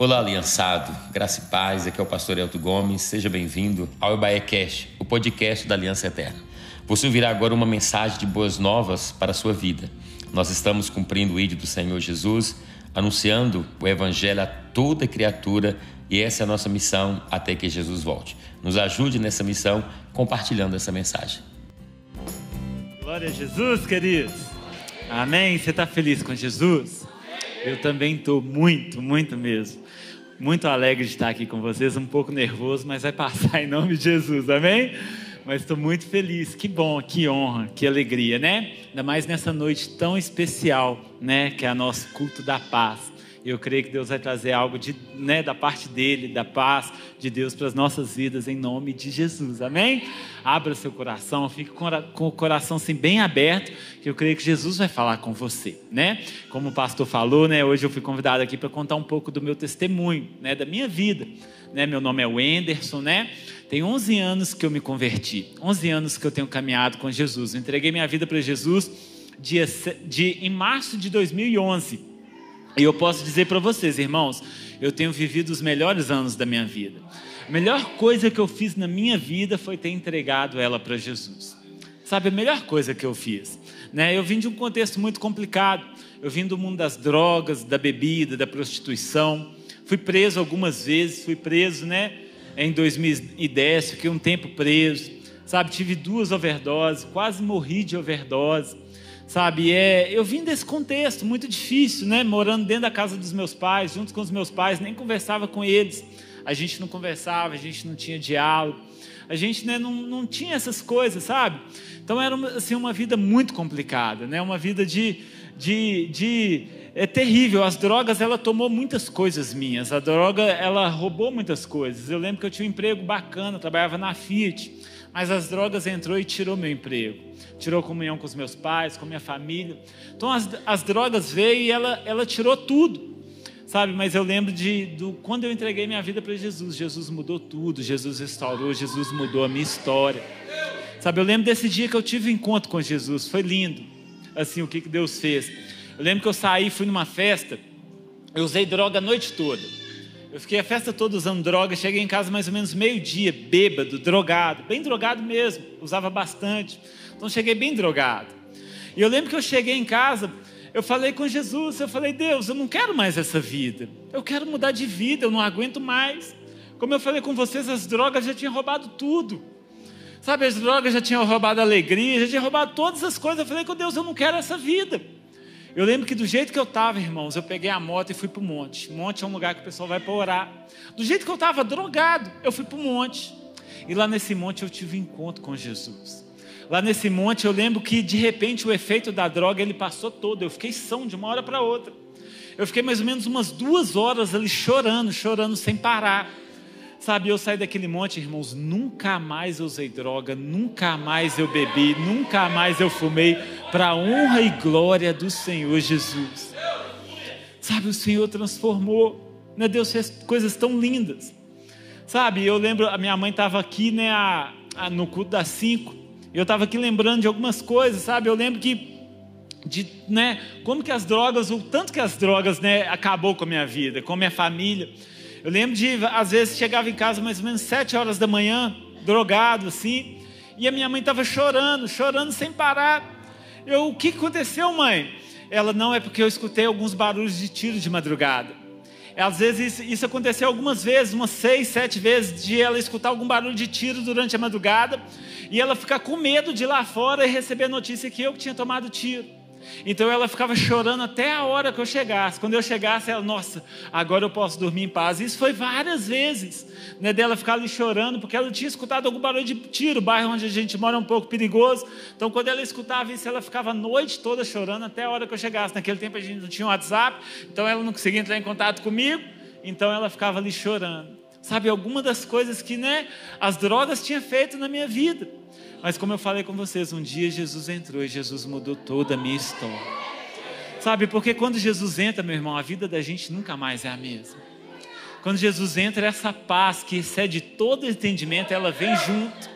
Olá, aliançado, graça e paz, aqui é o pastor Elton Gomes, seja bem-vindo ao Ebaé Cash, o podcast da Aliança Eterna. Você ouvirá agora uma mensagem de boas novas para a sua vida. Nós estamos cumprindo o ídolo do Senhor Jesus, anunciando o Evangelho a toda criatura e essa é a nossa missão até que Jesus volte. Nos ajude nessa missão compartilhando essa mensagem. Glória a Jesus, queridos. Amém. Você está feliz com Jesus? Eu também estou muito, muito mesmo. Muito alegre de estar aqui com vocês, um pouco nervoso, mas vai passar em nome de Jesus, amém? Mas estou muito feliz, que bom, que honra, que alegria, né? Ainda mais nessa noite tão especial, né? Que é o nosso culto da paz. Eu creio que Deus vai trazer algo de, né, da parte dele, da paz de Deus para as nossas vidas, em nome de Jesus. Amém? Abra seu coração, fique com o coração assim, bem aberto, que eu creio que Jesus vai falar com você, né? Como o pastor falou, né? Hoje eu fui convidado aqui para contar um pouco do meu testemunho, né? Da minha vida. Né? Meu nome é Wenderson, né? Tem 11 anos que eu me converti, 11 anos que eu tenho caminhado com Jesus. Eu entreguei minha vida para Jesus dia, de, em março de 2011. E eu posso dizer para vocês, irmãos, eu tenho vivido os melhores anos da minha vida. A melhor coisa que eu fiz na minha vida foi ter entregado ela para Jesus. Sabe, a melhor coisa que eu fiz. Né? Eu vim de um contexto muito complicado. Eu vim do mundo das drogas, da bebida, da prostituição. Fui preso algumas vezes, fui preso né, em 2010, fiquei um tempo preso. Sabe, tive duas overdoses, quase morri de overdose. Sabe, é, eu vim desse contexto muito difícil, né? Morando dentro da casa dos meus pais, junto com os meus pais, nem conversava com eles. A gente não conversava, a gente não tinha diálogo. A gente né, não, não tinha essas coisas, sabe? Então era assim, uma vida muito complicada, né? Uma vida de, de, de é terrível. As drogas, ela tomou muitas coisas minhas. A droga, ela roubou muitas coisas. Eu lembro que eu tinha um emprego bacana, trabalhava na Fiat, mas as drogas entrou e tirou meu emprego tirou comunhão com os meus pais, com minha família. Então as, as drogas veio e ela, ela tirou tudo, sabe? Mas eu lembro de do, quando eu entreguei minha vida para Jesus, Jesus mudou tudo, Jesus restaurou, Jesus mudou a minha história. Sabe, eu lembro desse dia que eu tive um encontro com Jesus, foi lindo. Assim, o que, que Deus fez. Eu lembro que eu saí, fui numa festa, eu usei droga a noite toda. Eu fiquei a festa toda usando droga, cheguei em casa mais ou menos meio-dia, bêbado, drogado, bem drogado mesmo, usava bastante. Então cheguei bem drogado. E eu lembro que eu cheguei em casa, eu falei com Jesus, eu falei, Deus, eu não quero mais essa vida. Eu quero mudar de vida, eu não aguento mais. Como eu falei com vocês, as drogas já tinham roubado tudo. Sabe, as drogas já tinham roubado a alegria, já tinham roubado todas as coisas. Eu falei com Deus, eu não quero essa vida. Eu lembro que do jeito que eu estava, irmãos, eu peguei a moto e fui para o monte. Monte é um lugar que o pessoal vai para orar. Do jeito que eu estava drogado, eu fui para o monte. E lá nesse monte eu tive um encontro com Jesus lá nesse monte, eu lembro que de repente o efeito da droga ele passou todo. Eu fiquei são de uma hora para outra. Eu fiquei mais ou menos umas duas horas ali chorando, chorando sem parar. Sabe, eu saí daquele monte, irmãos, nunca mais eu usei droga, nunca mais eu bebi, nunca mais eu fumei, para a honra e glória do Senhor Jesus. Sabe, o Senhor transformou, né? Deus fez coisas tão lindas. Sabe, eu lembro, a minha mãe estava aqui, né, a, a, no culto das cinco, eu estava aqui lembrando de algumas coisas, sabe? Eu lembro que de, né, como que as drogas, o tanto que as drogas, né, acabou com a minha vida, com a minha família. Eu lembro de, às vezes, chegava em casa mais ou menos sete horas da manhã, drogado assim, e a minha mãe estava chorando, chorando sem parar. Eu, o que aconteceu, mãe? Ela, não, é porque eu escutei alguns barulhos de tiro de madrugada. Às vezes isso, aconteceu algumas vezes, umas seis, sete vezes, de ela escutar algum barulho de tiro durante a madrugada e ela ficar com medo de ir lá fora e receber a notícia que eu tinha tomado tiro. Então ela ficava chorando até a hora que eu chegasse. Quando eu chegasse, ela, nossa, agora eu posso dormir em paz. Isso foi várias vezes, né, dela ficar ali chorando, porque ela tinha escutado algum barulho de tiro. O bairro onde a gente mora é um pouco perigoso. Então, quando ela escutava isso, ela ficava a noite toda chorando até a hora que eu chegasse. Naquele tempo a gente não tinha WhatsApp, então ela não conseguia entrar em contato comigo. Então ela ficava ali chorando. Sabe, alguma das coisas que né, as drogas tinham feito na minha vida. Mas como eu falei com vocês, um dia Jesus entrou e Jesus mudou toda a minha história. Sabe, porque quando Jesus entra, meu irmão, a vida da gente nunca mais é a mesma. Quando Jesus entra, essa paz que excede todo entendimento, ela vem junto.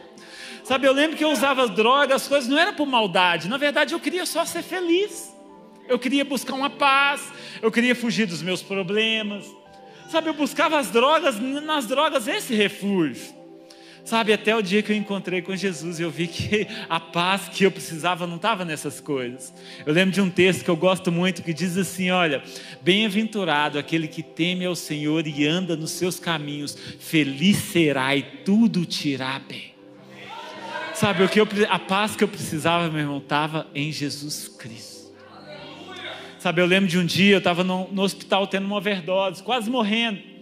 Sabe, eu lembro que eu usava drogas, as coisas não era por maldade, na verdade eu queria só ser feliz. Eu queria buscar uma paz, eu queria fugir dos meus problemas. Sabe, eu buscava as drogas, nas drogas esse refúgio. Sabe, até o dia que eu encontrei com Jesus, eu vi que a paz que eu precisava não estava nessas coisas. Eu lembro de um texto que eu gosto muito que diz assim: Olha, bem-aventurado aquele que teme ao Senhor e anda nos seus caminhos, feliz será e tudo te irá bem. Sabe, o que eu, a paz que eu precisava, meu irmão, estava em Jesus Cristo. Sabe, eu lembro de um dia, eu estava no, no hospital tendo uma overdose, quase morrendo.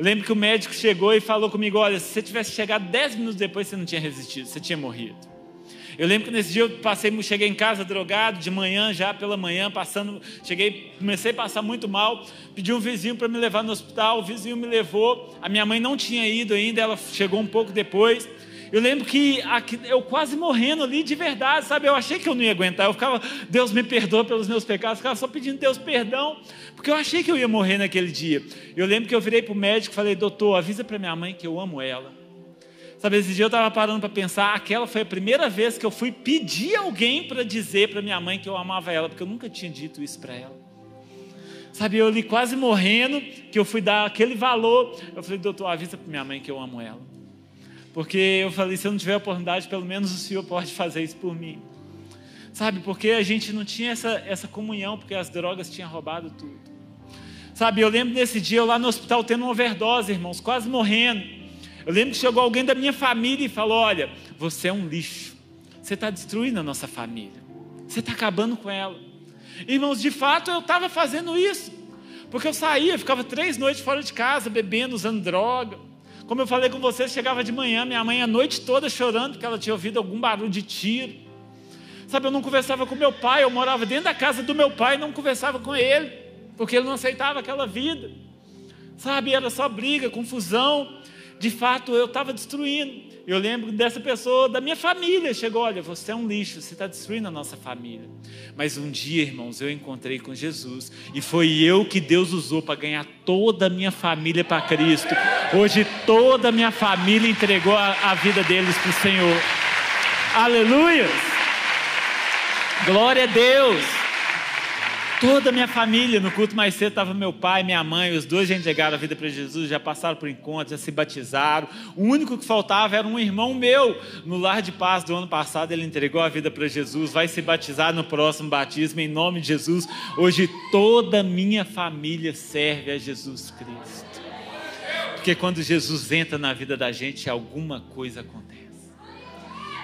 Eu lembro que o médico chegou e falou comigo: Olha, se você tivesse chegado 10 minutos depois, você não tinha resistido, você tinha morrido. Eu lembro que nesse dia eu passei, cheguei em casa drogado, de manhã, já pela manhã, passando, cheguei, comecei a passar muito mal, pedi um vizinho para me levar no hospital, o vizinho me levou, a minha mãe não tinha ido ainda, ela chegou um pouco depois. Eu lembro que eu quase morrendo ali de verdade, sabe? Eu achei que eu não ia aguentar. Eu ficava, Deus me perdoa pelos meus pecados. Eu ficava só pedindo Deus perdão, porque eu achei que eu ia morrer naquele dia. Eu lembro que eu virei para o médico e falei, doutor, avisa para minha mãe que eu amo ela. Sabe, esse dia eu estava parando para pensar, aquela foi a primeira vez que eu fui pedir alguém para dizer para minha mãe que eu amava ela, porque eu nunca tinha dito isso para ela. Sabe, eu ali quase morrendo, que eu fui dar aquele valor. Eu falei, doutor, avisa para minha mãe que eu amo ela. Porque eu falei, se eu não tiver oportunidade, pelo menos o Senhor pode fazer isso por mim. Sabe, porque a gente não tinha essa, essa comunhão, porque as drogas tinham roubado tudo. Sabe, eu lembro desse dia eu lá no hospital tendo uma overdose, irmãos, quase morrendo. Eu lembro que chegou alguém da minha família e falou: Olha, você é um lixo. Você está destruindo a nossa família. Você está acabando com ela. Irmãos, de fato eu estava fazendo isso. Porque eu saía, ficava três noites fora de casa, bebendo, usando droga. Como eu falei com você, chegava de manhã, minha mãe a noite toda chorando porque ela tinha ouvido algum barulho de tiro. Sabe, eu não conversava com meu pai, eu morava dentro da casa do meu pai e não conversava com ele, porque ele não aceitava aquela vida. Sabe, era só briga, confusão. De fato, eu estava destruindo. Eu lembro dessa pessoa da minha família. Chegou, olha, você é um lixo, você está destruindo a nossa família. Mas um dia, irmãos, eu encontrei com Jesus e foi eu que Deus usou para ganhar toda a minha família para Cristo. Hoje toda a minha família entregou a, a vida deles para o Senhor. Aleluia! Glória a Deus! Toda a minha família, no culto mais cedo estava meu pai, minha mãe, os dois já entregaram a vida para Jesus, já passaram por encontro, já se batizaram. O único que faltava era um irmão meu. No lar de paz do ano passado, ele entregou a vida para Jesus, vai se batizar no próximo batismo, em nome de Jesus. Hoje toda a minha família serve a Jesus Cristo. Porque quando Jesus entra na vida da gente, alguma coisa acontece.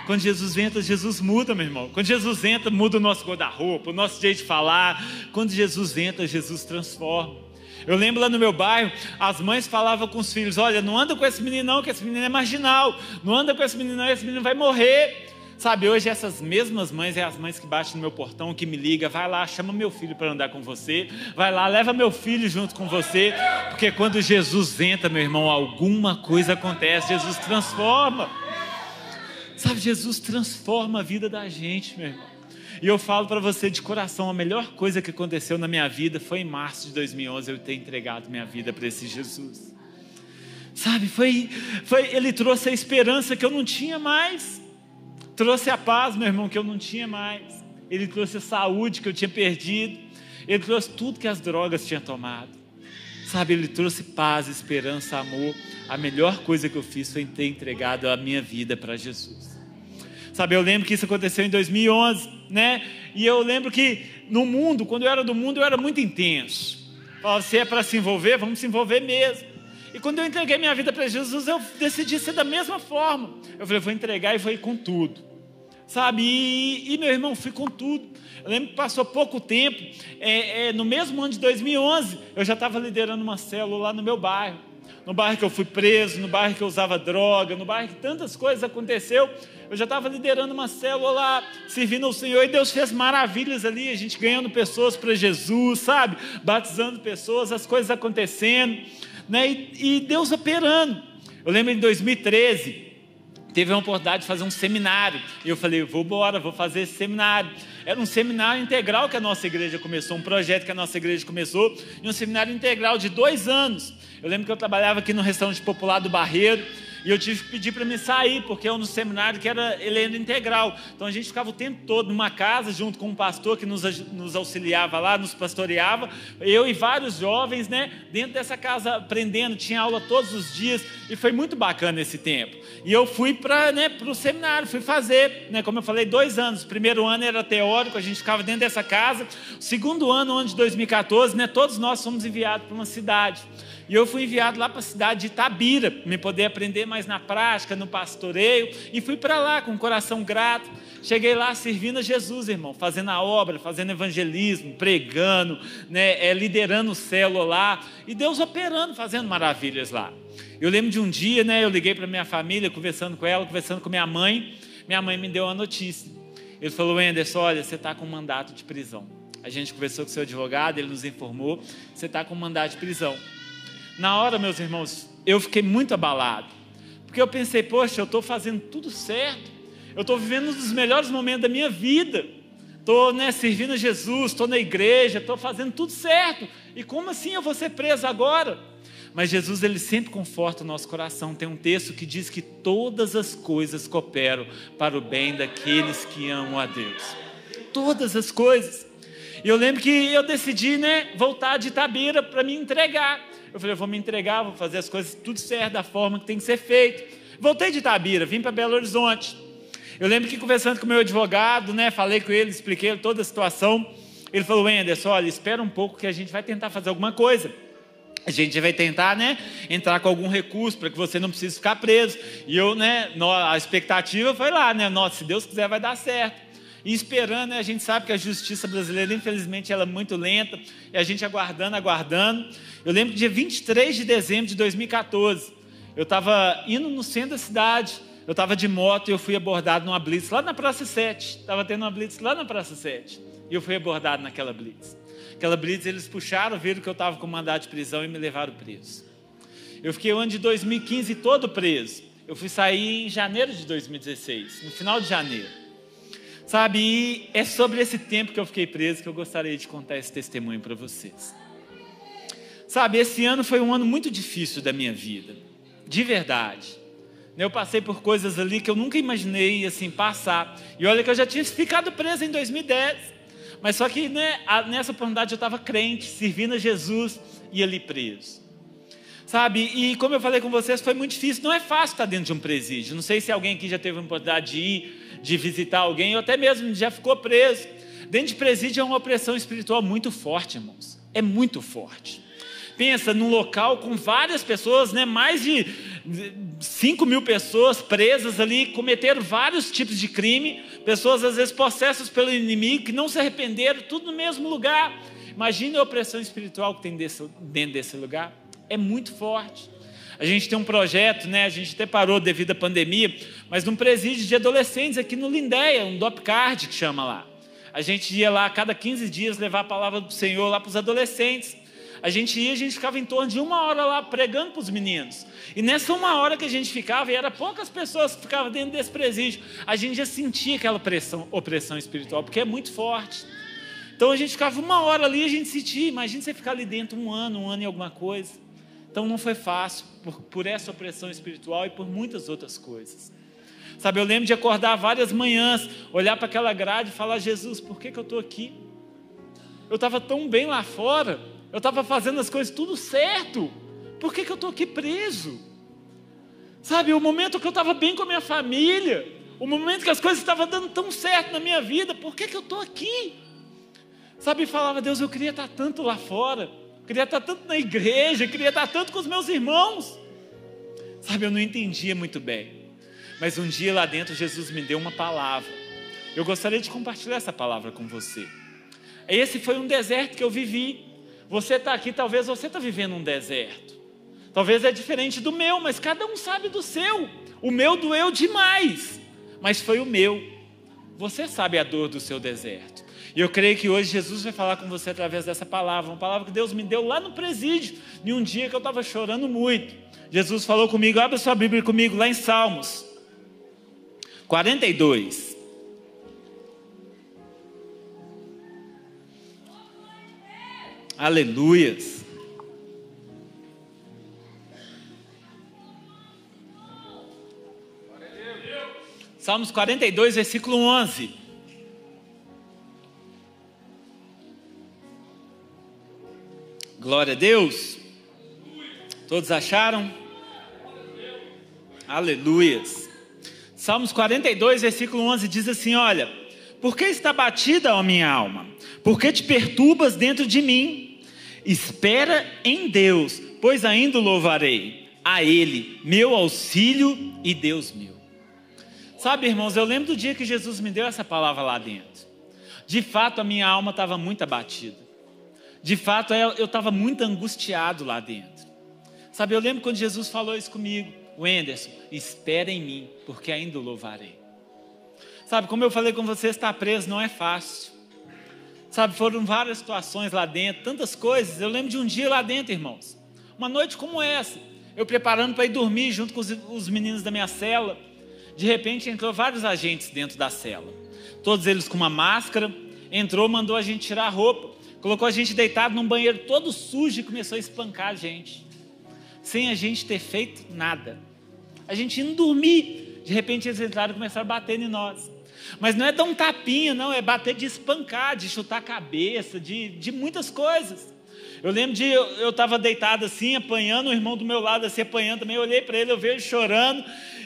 Quando Jesus entra, Jesus muda, meu irmão. Quando Jesus entra, muda o nosso guarda-roupa, o nosso jeito de falar. Quando Jesus entra, Jesus transforma. Eu lembro lá no meu bairro, as mães falavam com os filhos: Olha, não anda com esse menino, não, que esse menino é marginal. Não anda com esse menino, não, esse menino vai morrer. Sabe, hoje essas mesmas mães é as mães que batem no meu portão, que me ligam, vai lá, chama meu filho para andar com você, vai lá, leva meu filho junto com você, porque quando Jesus entra, meu irmão, alguma coisa acontece, Jesus transforma. Sabe, Jesus transforma a vida da gente, meu irmão. E eu falo para você de coração, a melhor coisa que aconteceu na minha vida foi em março de 2011 eu ter entregado minha vida para esse Jesus. Sabe, foi, foi, ele trouxe a esperança que eu não tinha mais, trouxe a paz, meu irmão, que eu não tinha mais, ele trouxe a saúde que eu tinha perdido, ele trouxe tudo que as drogas tinham tomado. Sabe, ele trouxe paz, esperança, amor. A melhor coisa que eu fiz foi ter entregado a minha vida para Jesus. Sabe, eu lembro que isso aconteceu em 2011, né? E eu lembro que no mundo, quando eu era do mundo, eu era muito intenso. Falava, se é para se envolver, vamos se envolver mesmo. E quando eu entreguei minha vida para Jesus, eu decidi ser da mesma forma. Eu falei, vou entregar e vou ir com tudo. Sabe? E, e meu irmão, fui com tudo. Eu lembro que passou pouco tempo, é, é, no mesmo ano de 2011, eu já estava liderando uma célula lá no meu bairro. No bairro que eu fui preso, no bairro que eu usava droga, no bairro que tantas coisas aconteceu. Eu já estava liderando uma célula lá, servindo ao Senhor, e Deus fez maravilhas ali, a gente ganhando pessoas para Jesus, sabe? Batizando pessoas, as coisas acontecendo, né? E, e Deus operando. Eu lembro em 2013, teve a oportunidade de fazer um seminário. E eu falei, vou embora, vou fazer esse seminário. Era um seminário integral que a nossa igreja começou, um projeto que a nossa igreja começou, e um seminário integral de dois anos. Eu lembro que eu trabalhava aqui no restaurante popular do Barreiro, E eu tive que pedir para me sair, porque eu no seminário que era ele era integral. Então a gente ficava o tempo todo numa casa, junto com um pastor que nos, nos auxiliava lá, nos pastoreava. Eu e vários jovens, né? Dentro dessa casa aprendendo, tinha aula todos os dias. E foi muito bacana esse tempo. E eu fui para né, o seminário, fui fazer, né, como eu falei, dois anos. O primeiro ano era teórico, a gente ficava dentro dessa casa. O segundo ano, ano de 2014, né, todos nós fomos enviados para uma cidade. E eu fui enviado lá para a cidade de Itabira, para me poder aprender mais na prática, no pastoreio. E fui para lá com um coração grato. Cheguei lá servindo a Jesus, irmão, fazendo a obra, fazendo evangelismo, pregando, né, é, liderando o célula lá. E Deus operando, fazendo maravilhas lá. Eu lembro de um dia, né, eu liguei para minha família, conversando com ela, conversando com minha mãe. Minha mãe me deu uma notícia. Ele falou: Anderson, olha, você está com um mandato de prisão. A gente conversou com o seu advogado, ele nos informou: você está com um mandato de prisão. Na hora, meus irmãos, eu fiquei muito abalado, porque eu pensei, poxa, eu estou fazendo tudo certo, eu estou vivendo um dos melhores momentos da minha vida, estou né, servindo a Jesus, estou na igreja, estou fazendo tudo certo, e como assim eu vou ser preso agora? Mas Jesus, ele sempre conforta o nosso coração. Tem um texto que diz que todas as coisas cooperam para o bem daqueles que amam a Deus. Todas as coisas. E eu lembro que eu decidi, né, voltar de Itabira para me entregar. Eu falei, eu vou me entregar, vou fazer as coisas tudo certo, da forma que tem que ser feito. Voltei de Itabira, vim para Belo Horizonte. Eu lembro que conversando com o meu advogado, né, falei com ele, expliquei toda a situação. Ele falou, Anderson, olha, espera um pouco que a gente vai tentar fazer alguma coisa. A gente vai tentar, né, entrar com algum recurso para que você não precise ficar preso. E eu, né, a expectativa foi lá, né, nossa, se Deus quiser vai dar certo. E esperando, né, a gente sabe que a justiça brasileira, infelizmente, ela é muito lenta, e a gente aguardando, aguardando. Eu lembro que dia 23 de dezembro de 2014, eu estava indo no centro da cidade, eu estava de moto e eu fui abordado numa blitz lá na Praça 7. Estava tendo uma blitz lá na Praça 7. E eu fui abordado naquela blitz. Aquela blitz eles puxaram, viram que eu estava com mandado de prisão e me levaram preso. Eu fiquei o ano de 2015 todo preso. Eu fui sair em janeiro de 2016, no final de janeiro. Sabe, e é sobre esse tempo que eu fiquei preso que eu gostaria de contar esse testemunho para vocês. Sabe, esse ano foi um ano muito difícil da minha vida, de verdade. Eu passei por coisas ali que eu nunca imaginei assim passar. E olha que eu já tinha ficado preso em 2010. Mas só que né, nessa oportunidade eu estava crente, servindo a Jesus e ali preso. Sabe, e como eu falei com vocês, foi muito difícil. Não é fácil estar dentro de um presídio. Não sei se alguém aqui já teve a oportunidade de ir de visitar alguém, ou até mesmo já ficou preso. Dentro de presídio é uma opressão espiritual muito forte, irmãos. É muito forte. Pensa num local com várias pessoas, né? mais de 5 mil pessoas presas ali, cometeram vários tipos de crime, pessoas às vezes possessas pelo inimigo, que não se arrependeram, tudo no mesmo lugar. Imagine a opressão espiritual que tem dentro desse lugar. É muito forte. A gente tem um projeto, né? A gente até parou devido à pandemia, mas num presídio de adolescentes aqui no Lindéia, um DOPCARD que chama lá. A gente ia lá a cada 15 dias levar a palavra do Senhor lá para os adolescentes. A gente ia, a gente ficava em torno de uma hora lá pregando para os meninos. E nessa uma hora que a gente ficava, e era poucas pessoas que ficavam dentro desse presídio, a gente já sentia aquela pressão, opressão espiritual, porque é muito forte. Então a gente ficava uma hora ali, a gente sentia, imagina você ficar ali dentro um ano, um ano e alguma coisa. Então não foi fácil por, por essa opressão espiritual e por muitas outras coisas. Sabe, eu lembro de acordar várias manhãs, olhar para aquela grade e falar: Jesus, por que, que eu estou aqui? Eu estava tão bem lá fora, eu estava fazendo as coisas tudo certo, por que, que eu estou aqui preso? Sabe, o momento que eu estava bem com a minha família, o momento que as coisas estavam dando tão certo na minha vida, por que, que eu estou aqui? Sabe, falava, Deus, eu queria estar tanto lá fora queria estar tanto na igreja, queria estar tanto com os meus irmãos. Sabe, eu não entendia muito bem. Mas um dia lá dentro Jesus me deu uma palavra. Eu gostaria de compartilhar essa palavra com você. Esse foi um deserto que eu vivi. Você está aqui, talvez você está vivendo um deserto. Talvez é diferente do meu, mas cada um sabe do seu. O meu doeu demais, mas foi o meu. Você sabe a dor do seu deserto. E eu creio que hoje Jesus vai falar com você através dessa palavra, uma palavra que Deus me deu lá no presídio, em um dia que eu estava chorando muito. Jesus falou comigo, abre sua Bíblia comigo lá em Salmos 42. Aleluias. Salmos 42, versículo 11. Glória a Deus. Todos acharam? Aleluias. Salmos 42, versículo 11 diz assim: Olha, por que está batida a minha alma? Por que te perturbas dentro de mim? Espera em Deus, pois ainda louvarei a Ele, meu auxílio e Deus meu. Sabe, irmãos, eu lembro do dia que Jesus me deu essa palavra lá dentro. De fato, a minha alma estava muito abatida. De fato, eu estava muito angustiado lá dentro. Sabe, eu lembro quando Jesus falou isso comigo. Wenderson, espera em mim, porque ainda o louvarei. Sabe, como eu falei com você, estar preso não é fácil. Sabe, foram várias situações lá dentro, tantas coisas. Eu lembro de um dia lá dentro, irmãos. Uma noite como essa, eu preparando para ir dormir junto com os, os meninos da minha cela. De repente entrou vários agentes dentro da cela. Todos eles com uma máscara. Entrou, mandou a gente tirar a roupa. Colocou a gente deitado num banheiro todo sujo e começou a espancar a gente. Sem a gente ter feito nada. A gente indo dormir. De repente eles entraram e começaram a bater em nós. Mas não é dar um tapinha, não, é bater de espancar, de chutar a cabeça, de, de muitas coisas. Eu lembro de eu estava deitado assim, apanhando, o irmão do meu lado assim, apanhando também. Eu olhei para ele, eu vejo chorando.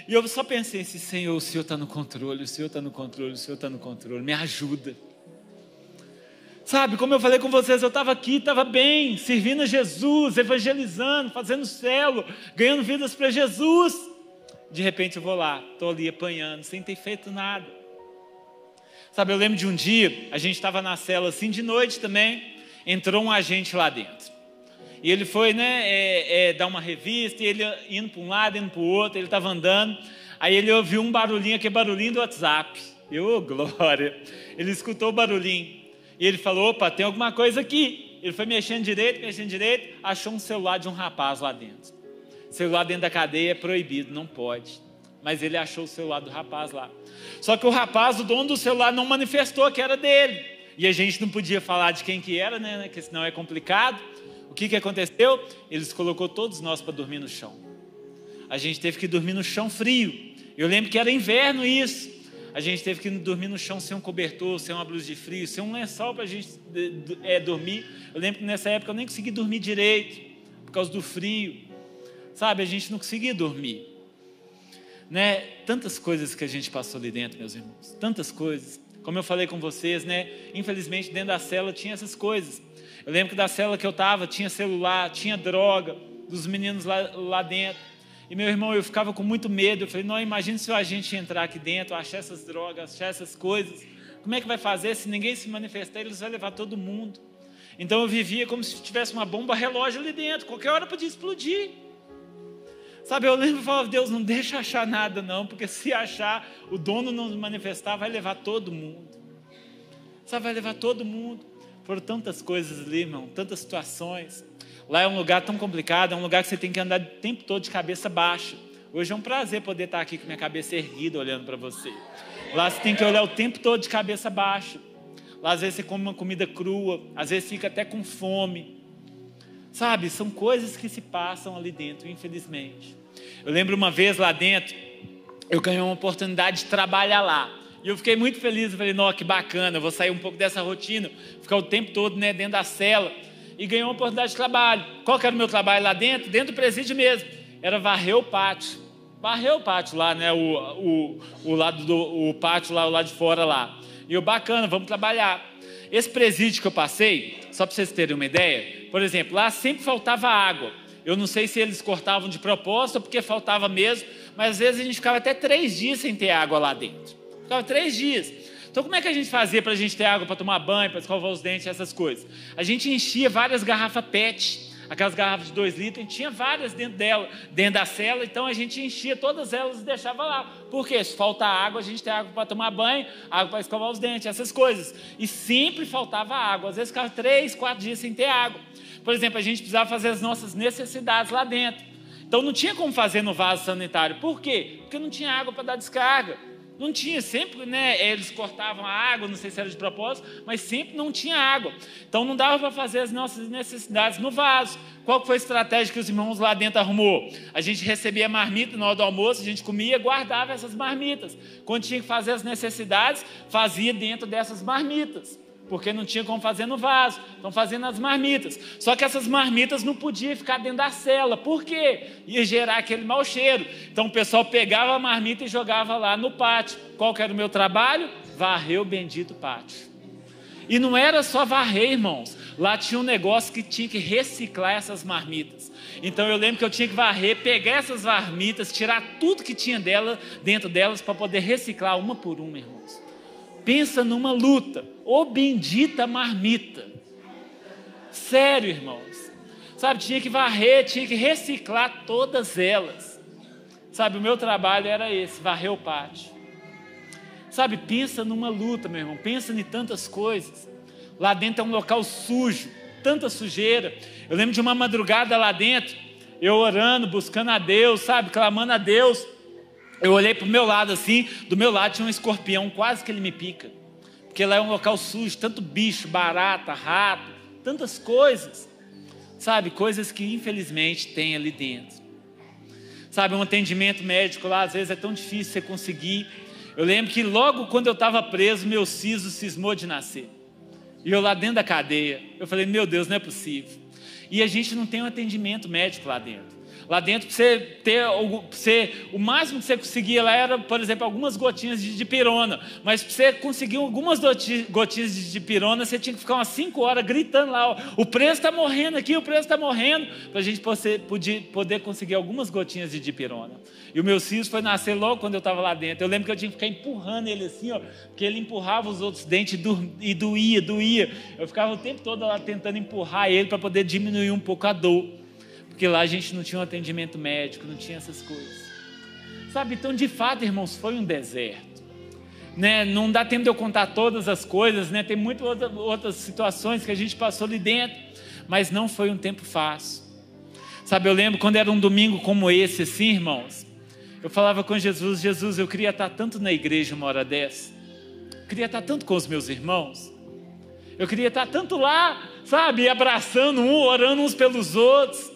E eu só pensei assim: Senhor, o Senhor está no controle, o Senhor está no controle, o Senhor está no controle, me ajuda. Sabe, como eu falei com vocês, eu estava aqui, estava bem, servindo a Jesus, evangelizando, fazendo celo, ganhando vidas para Jesus. De repente eu vou lá, estou ali apanhando, sem ter feito nada. Sabe, eu lembro de um dia, a gente estava na cela assim de noite também, entrou um agente lá dentro. E ele foi, né, é, é, dar uma revista, e ele indo para um lado, indo para o outro, ele estava andando. Aí ele ouviu um barulhinho, aquele barulhinho do WhatsApp. Eu, oh, glória! Ele escutou o barulhinho. E ele falou: opa, tem alguma coisa aqui. Ele foi mexendo direito, mexendo direito, achou um celular de um rapaz lá dentro. Celular dentro da cadeia é proibido, não pode. Mas ele achou o celular do rapaz lá. Só que o rapaz, o dono do celular, não manifestou que era dele. E a gente não podia falar de quem que era, né? Porque senão é complicado. O que, que aconteceu? Eles colocou todos nós para dormir no chão. A gente teve que dormir no chão frio. Eu lembro que era inverno isso. A gente teve que dormir no chão sem um cobertor, sem uma blusa de frio, sem um lençol para a gente é, dormir. Eu lembro que nessa época eu nem consegui dormir direito, por causa do frio. Sabe, a gente não conseguia dormir. Né? Tantas coisas que a gente passou ali dentro, meus irmãos. Tantas coisas. Como eu falei com vocês, né? Infelizmente dentro da cela tinha essas coisas. Eu lembro que da cela que eu estava tinha celular, tinha droga, dos meninos lá, lá dentro. E meu irmão, eu ficava com muito medo. Eu falei, não, imagine se a gente entrar aqui dentro, achar essas drogas, achar essas coisas. Como é que vai fazer? Se ninguém se manifestar, eles vão levar todo mundo. Então eu vivia como se tivesse uma bomba relógio ali dentro. Qualquer hora podia explodir. Sabe, eu lembro e falava, Deus, não deixa achar nada não, porque se achar, o dono não manifestar, vai levar todo mundo. Sabe, vai levar todo mundo. Foram tantas coisas ali, irmão, tantas situações. Lá é um lugar tão complicado, é um lugar que você tem que andar o tempo todo de cabeça baixa. Hoje é um prazer poder estar aqui com minha cabeça erguida olhando para você. Lá você tem que olhar o tempo todo de cabeça baixa. Lá às vezes você come uma comida crua, às vezes fica até com fome. Sabe, são coisas que se passam ali dentro, infelizmente. Eu lembro uma vez lá dentro, eu ganhei uma oportunidade de trabalhar lá. E eu fiquei muito feliz, eu falei, nossa, que bacana, eu vou sair um pouco dessa rotina, ficar o tempo todo né, dentro da cela. E ganhei uma oportunidade de trabalho. Qual que era o meu trabalho lá dentro? Dentro do presídio mesmo. Era varrer o pátio. Varrer o pátio lá, né? O, o, o lado do o pátio lá, o lado de fora lá. E eu, bacana, vamos trabalhar. Esse presídio que eu passei, só para vocês terem uma ideia, por exemplo, lá sempre faltava água. Eu não sei se eles cortavam de propósito ou porque faltava mesmo, mas às vezes a gente ficava até três dias sem ter água lá dentro. Ficava três dias. Então, como é que a gente fazia para a gente ter água para tomar banho, para escovar os dentes, essas coisas? A gente enchia várias garrafas PET, aquelas garrafas de dois litros, a gente tinha várias dentro dela, dentro da cela, então a gente enchia todas elas e deixava lá. Por quê? Se falta água, a gente tem água para tomar banho, água para escovar os dentes, essas coisas. E sempre faltava água. Às vezes ficava três, quatro dias sem ter água. Por exemplo, a gente precisava fazer as nossas necessidades lá dentro. Então não tinha como fazer no vaso sanitário. Por quê? Porque não tinha água para dar descarga. Não tinha, sempre, né? Eles cortavam a água, não sei se era de propósito, mas sempre não tinha água. Então não dava para fazer as nossas necessidades no vaso. Qual foi a estratégia que os irmãos lá dentro arrumou? A gente recebia marmita na hora do almoço, a gente comia guardava essas marmitas. Quando tinha que fazer as necessidades, fazia dentro dessas marmitas porque não tinha como fazer no vaso, estão fazendo as marmitas. Só que essas marmitas não podiam ficar dentro da cela, por quê? Ia gerar aquele mau cheiro. Então o pessoal pegava a marmita e jogava lá no pátio. Qual que era o meu trabalho? Varrer o bendito pátio. E não era só varrer, irmãos. Lá tinha um negócio que tinha que reciclar essas marmitas. Então eu lembro que eu tinha que varrer, pegar essas marmitas, tirar tudo que tinha dela, dentro delas para poder reciclar uma por uma, irmãos. Pensa numa luta, ô bendita marmita. Sério, irmãos. Sabe, tinha que varrer, tinha que reciclar todas elas. Sabe, o meu trabalho era esse, varrer o pátio. Sabe, pensa numa luta, meu irmão, pensa em tantas coisas. Lá dentro é um local sujo, tanta sujeira. Eu lembro de uma madrugada lá dentro, eu orando, buscando a Deus, sabe, clamando a Deus. Eu olhei para o meu lado assim, do meu lado tinha um escorpião, quase que ele me pica. Porque lá é um local sujo, tanto bicho, barata, rato, tantas coisas. Sabe, coisas que infelizmente tem ali dentro. Sabe, um atendimento médico lá, às vezes é tão difícil você conseguir. Eu lembro que logo quando eu estava preso, meu siso cismou de nascer. E eu lá dentro da cadeia, eu falei, meu Deus, não é possível. E a gente não tem um atendimento médico lá dentro. Lá dentro, para você ter você, o máximo que você conseguia lá era, por exemplo, algumas gotinhas de dipirona. Mas para você conseguir algumas gotinhas de dipirona, você tinha que ficar umas 5 horas gritando lá: o preço está morrendo aqui, o preço está morrendo, para a gente poder, poder conseguir algumas gotinhas de dipirona. E o meu siso foi nascer logo quando eu estava lá dentro. Eu lembro que eu tinha que ficar empurrando ele assim, ó, porque ele empurrava os outros dentes e doía, doía. Eu ficava o tempo todo lá tentando empurrar ele para poder diminuir um pouco a dor porque lá a gente não tinha um atendimento médico, não tinha essas coisas. Sabe, então de fato, irmãos, foi um deserto. Né? Não dá tempo de eu contar todas as coisas, né? tem muitas outras situações que a gente passou ali dentro, mas não foi um tempo fácil. Sabe, eu lembro quando era um domingo como esse, assim, irmãos, eu falava com Jesus: Jesus, eu queria estar tanto na igreja uma hora dessa, eu queria estar tanto com os meus irmãos, eu queria estar tanto lá, sabe, abraçando um, orando uns pelos outros.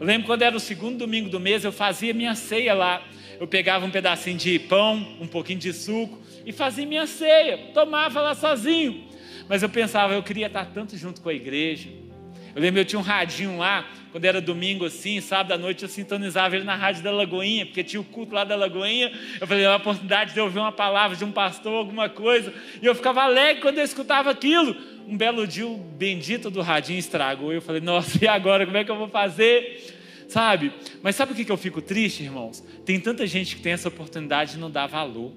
Eu lembro quando era o segundo domingo do mês, eu fazia minha ceia lá. Eu pegava um pedacinho de pão, um pouquinho de suco e fazia minha ceia. Tomava lá sozinho. Mas eu pensava, eu queria estar tanto junto com a igreja. Eu lembro, eu tinha um radinho lá, quando era domingo assim, sábado à noite, eu sintonizava ele na rádio da Lagoinha, porque tinha o culto lá da Lagoinha. Eu falei, é uma oportunidade de ouvir uma palavra de um pastor, alguma coisa. E eu ficava alegre quando eu escutava aquilo. Um belo dia, o bendito do radinho estragou. Eu falei, nossa, e agora? Como é que eu vou fazer? Sabe? Mas sabe o que eu fico triste, irmãos? Tem tanta gente que tem essa oportunidade e não dá valor.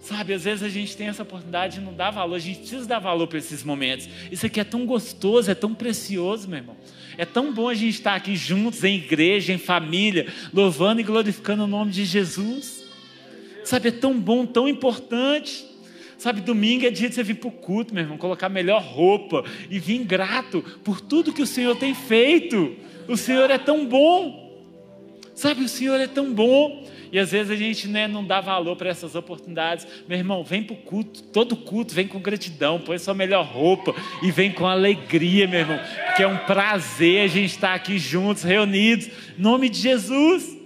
Sabe, às vezes a gente tem essa oportunidade e não dá valor, a gente precisa dar valor para esses momentos. Isso aqui é tão gostoso, é tão precioso, meu irmão. É tão bom a gente estar aqui juntos, em igreja, em família, louvando e glorificando o nome de Jesus. Sabe, é tão bom, tão importante. Sabe, domingo é dia de você vir para o culto, meu irmão, colocar a melhor roupa e vir grato por tudo que o Senhor tem feito. O Senhor é tão bom. Sabe, o Senhor é tão bom. E às vezes a gente né, não dá valor para essas oportunidades. Meu irmão, vem para o culto, todo culto, vem com gratidão, põe sua melhor roupa e vem com alegria, meu irmão, porque é um prazer a gente estar aqui juntos, reunidos, em nome de Jesus.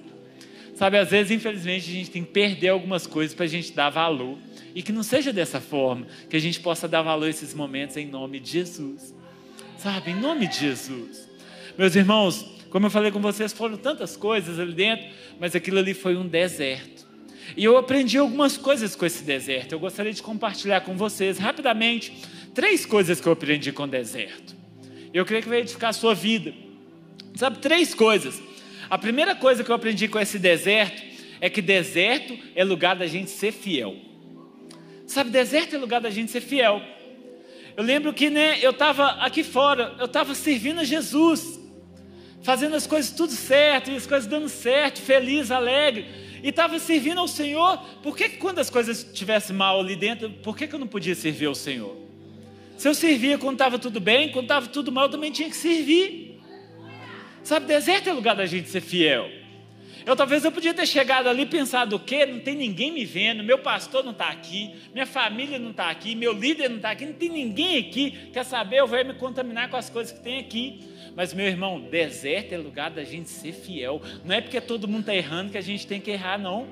Sabe, às vezes, infelizmente, a gente tem que perder algumas coisas para a gente dar valor. E que não seja dessa forma, que a gente possa dar valor a esses momentos em nome de Jesus. Sabe, em nome de Jesus. Meus irmãos, como eu falei com vocês, foram tantas coisas ali dentro, mas aquilo ali foi um deserto. E eu aprendi algumas coisas com esse deserto. Eu gostaria de compartilhar com vocês rapidamente três coisas que eu aprendi com o deserto. Eu creio que vai edificar a sua vida. Sabe, três coisas. A primeira coisa que eu aprendi com esse deserto é que deserto é lugar da gente ser fiel. Sabe, deserto é lugar da gente ser fiel. Eu lembro que né, eu estava aqui fora, eu estava servindo a Jesus fazendo as coisas tudo certo, e as coisas dando certo, feliz, alegre, e estava servindo ao Senhor. Por que, quando as coisas estivessem mal ali dentro, por que, que eu não podia servir ao Senhor? Se eu servia quando estava tudo bem, quando estava tudo mal, eu também tinha que servir. Sabe, deserto é lugar da gente ser fiel. Eu talvez eu podia ter chegado ali e pensado o quê? Não tem ninguém me vendo, meu pastor não está aqui, minha família não está aqui, meu líder não está aqui, não tem ninguém aqui. Quer saber? Eu vou me contaminar com as coisas que tem aqui. Mas, meu irmão, deserto é lugar da gente ser fiel. Não é porque todo mundo está errando que a gente tem que errar, não.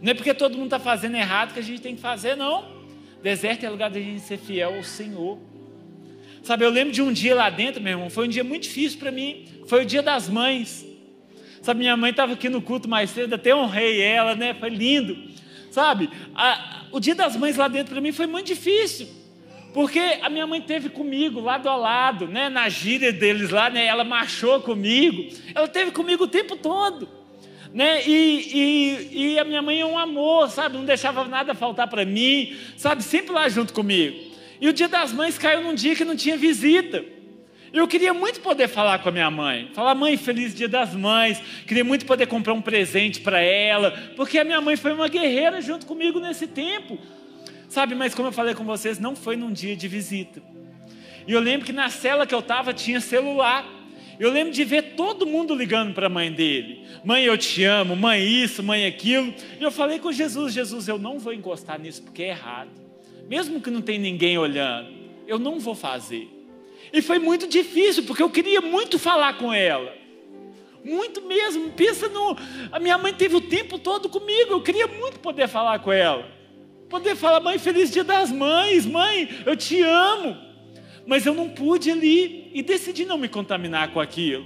Não é porque todo mundo está fazendo errado que a gente tem que fazer, não. Deserto é lugar da gente ser fiel ao Senhor. Sabe, eu lembro de um dia lá dentro, meu irmão, foi um dia muito difícil para mim. Foi o dia das mães. Sabe, minha mãe estava aqui no culto mais cedo, até honrei ela, né? Foi lindo. Sabe, a, o dia das mães lá dentro para mim foi muito difícil. Porque a minha mãe teve comigo lado a lado, né? Na gíria deles lá, né? Ela marchou comigo. Ela teve comigo o tempo todo, né? E, e, e a minha mãe é um amor, sabe? Não deixava nada faltar para mim, sabe? Sempre lá junto comigo. E o dia das mães caiu num dia que não tinha visita. Eu queria muito poder falar com a minha mãe, falar, mãe, feliz dia das mães. Queria muito poder comprar um presente para ela, porque a minha mãe foi uma guerreira junto comigo nesse tempo. Sabe, mas como eu falei com vocês, não foi num dia de visita. E eu lembro que na cela que eu estava tinha celular. Eu lembro de ver todo mundo ligando para a mãe dele. Mãe, eu te amo, mãe isso, mãe aquilo. E eu falei com Jesus, Jesus, eu não vou encostar nisso porque é errado. Mesmo que não tem ninguém olhando, eu não vou fazer. E foi muito difícil, porque eu queria muito falar com ela. Muito mesmo. Pensa no. A minha mãe teve o tempo todo comigo. Eu queria muito poder falar com ela. Poder falar, mãe, feliz dia das mães, mãe, eu te amo. Mas eu não pude ali e decidi não me contaminar com aquilo.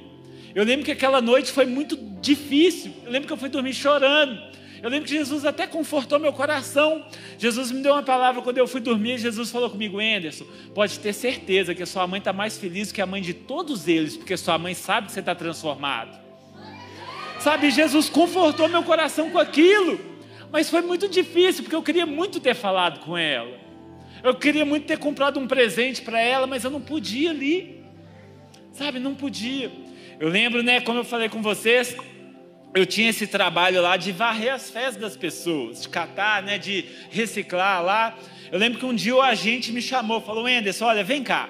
Eu lembro que aquela noite foi muito difícil. Eu lembro que eu fui dormir chorando. Eu lembro que Jesus até confortou meu coração. Jesus me deu uma palavra quando eu fui dormir. Jesus falou comigo, Anderson, pode ter certeza que a sua mãe está mais feliz que a mãe de todos eles, porque sua mãe sabe que você está transformado. Sabe, Jesus confortou meu coração com aquilo. Mas foi muito difícil, porque eu queria muito ter falado com ela. Eu queria muito ter comprado um presente para ela, mas eu não podia ali. Sabe, não podia. Eu lembro, né, como eu falei com vocês, eu tinha esse trabalho lá de varrer as fezes das pessoas, de catar, né, de reciclar lá. Eu lembro que um dia o agente me chamou, falou: Anderson, olha, vem cá.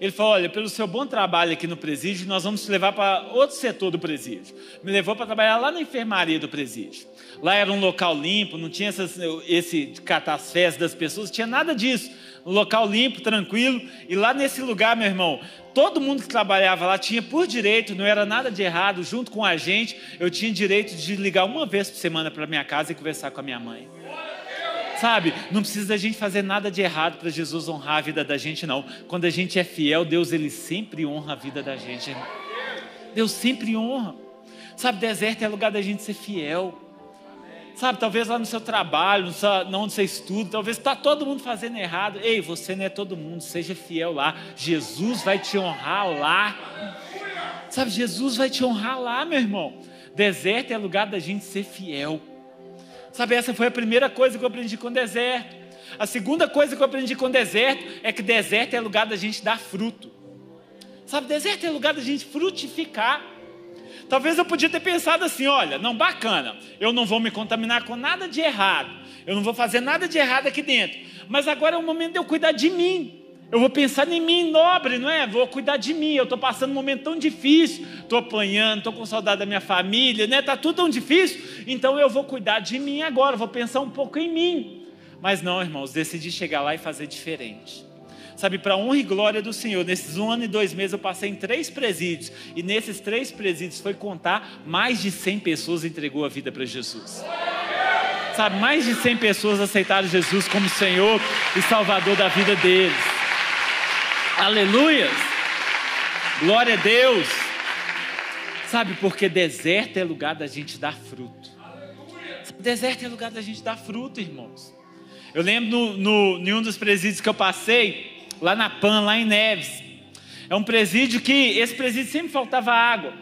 Ele falou: Olha, pelo seu bom trabalho aqui no presídio, nós vamos te levar para outro setor do presídio. Me levou para trabalhar lá na enfermaria do presídio. Lá era um local limpo, não tinha essas, esse catar as fezes das pessoas, não tinha nada disso. Um local limpo, tranquilo. E lá nesse lugar, meu irmão, todo mundo que trabalhava lá tinha por direito, não era nada de errado, junto com a gente, eu tinha direito de ligar uma vez por semana para minha casa e conversar com a minha mãe. Sabe, não precisa da gente fazer nada de errado para Jesus honrar a vida da gente, não. Quando a gente é fiel, Deus ele sempre honra a vida da gente. Deus sempre honra. Sabe, deserto é lugar da gente ser fiel. Sabe, talvez lá no seu trabalho, no onde você estuda, talvez está todo mundo fazendo errado. Ei, você não é todo mundo, seja fiel lá. Jesus vai te honrar lá. Sabe, Jesus vai te honrar lá, meu irmão. Deserto é lugar da gente ser fiel. Sabe, essa foi a primeira coisa que eu aprendi com o deserto. A segunda coisa que eu aprendi com o deserto é que deserto é lugar da gente dar fruto. Sabe, deserto é lugar da gente frutificar. Talvez eu podia ter pensado assim: olha, não, bacana, eu não vou me contaminar com nada de errado, eu não vou fazer nada de errado aqui dentro, mas agora é o momento de eu cuidar de mim. Eu vou pensar em mim, nobre, não é? Vou cuidar de mim. Eu estou passando um momento tão difícil, estou apanhando, estou com saudade da minha família, né? Está tudo tão difícil. Então eu vou cuidar de mim agora, vou pensar um pouco em mim. Mas não, irmãos, decidi chegar lá e fazer diferente. Sabe, para honra e glória do Senhor, nesses um ano e dois meses eu passei em três presídios. E nesses três presídios foi contar, mais de 100 pessoas entregou a vida para Jesus. Sabe, mais de 100 pessoas aceitaram Jesus como Senhor e Salvador da vida deles. Aleluias! Glória a Deus! Sabe, porque deserto é lugar da gente dar fruto. Deserto é lugar da gente dar fruto, irmãos. Eu lembro no, no, em um dos presídios que eu passei, lá na PAN, lá em Neves. É um presídio que, esse presídio sempre faltava água.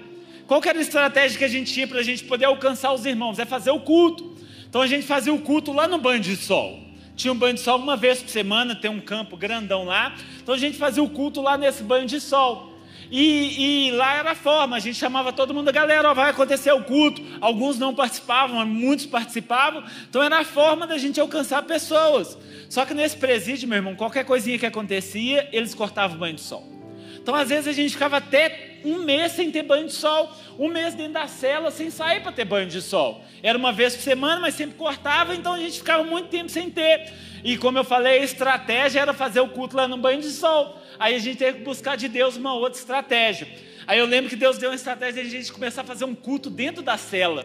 Qual era a estratégia que a gente tinha para a gente poder alcançar os irmãos? É fazer o culto. Então a gente fazia o culto lá no banho de sol. Tinha um banho de sol uma vez por semana, tem um campo grandão lá. Então a gente fazia o culto lá nesse banho de sol. E, e, lá era a forma, a gente chamava todo mundo, galera, ó, vai acontecer o culto. Alguns não participavam, muitos participavam. Então era a forma da gente alcançar pessoas. Só que nesse presídio, meu irmão, qualquer coisinha que acontecia, eles cortavam o banho de sol. Então, às vezes, a gente ficava até um mês sem ter banho de sol, um mês dentro da cela sem sair para ter banho de sol. Era uma vez por semana, mas sempre cortava, então a gente ficava muito tempo sem ter. E como eu falei, a estratégia era fazer o culto lá no banho de sol. Aí a gente teve que buscar de Deus uma outra estratégia. Aí eu lembro que Deus deu uma estratégia de a gente começar a fazer um culto dentro da cela.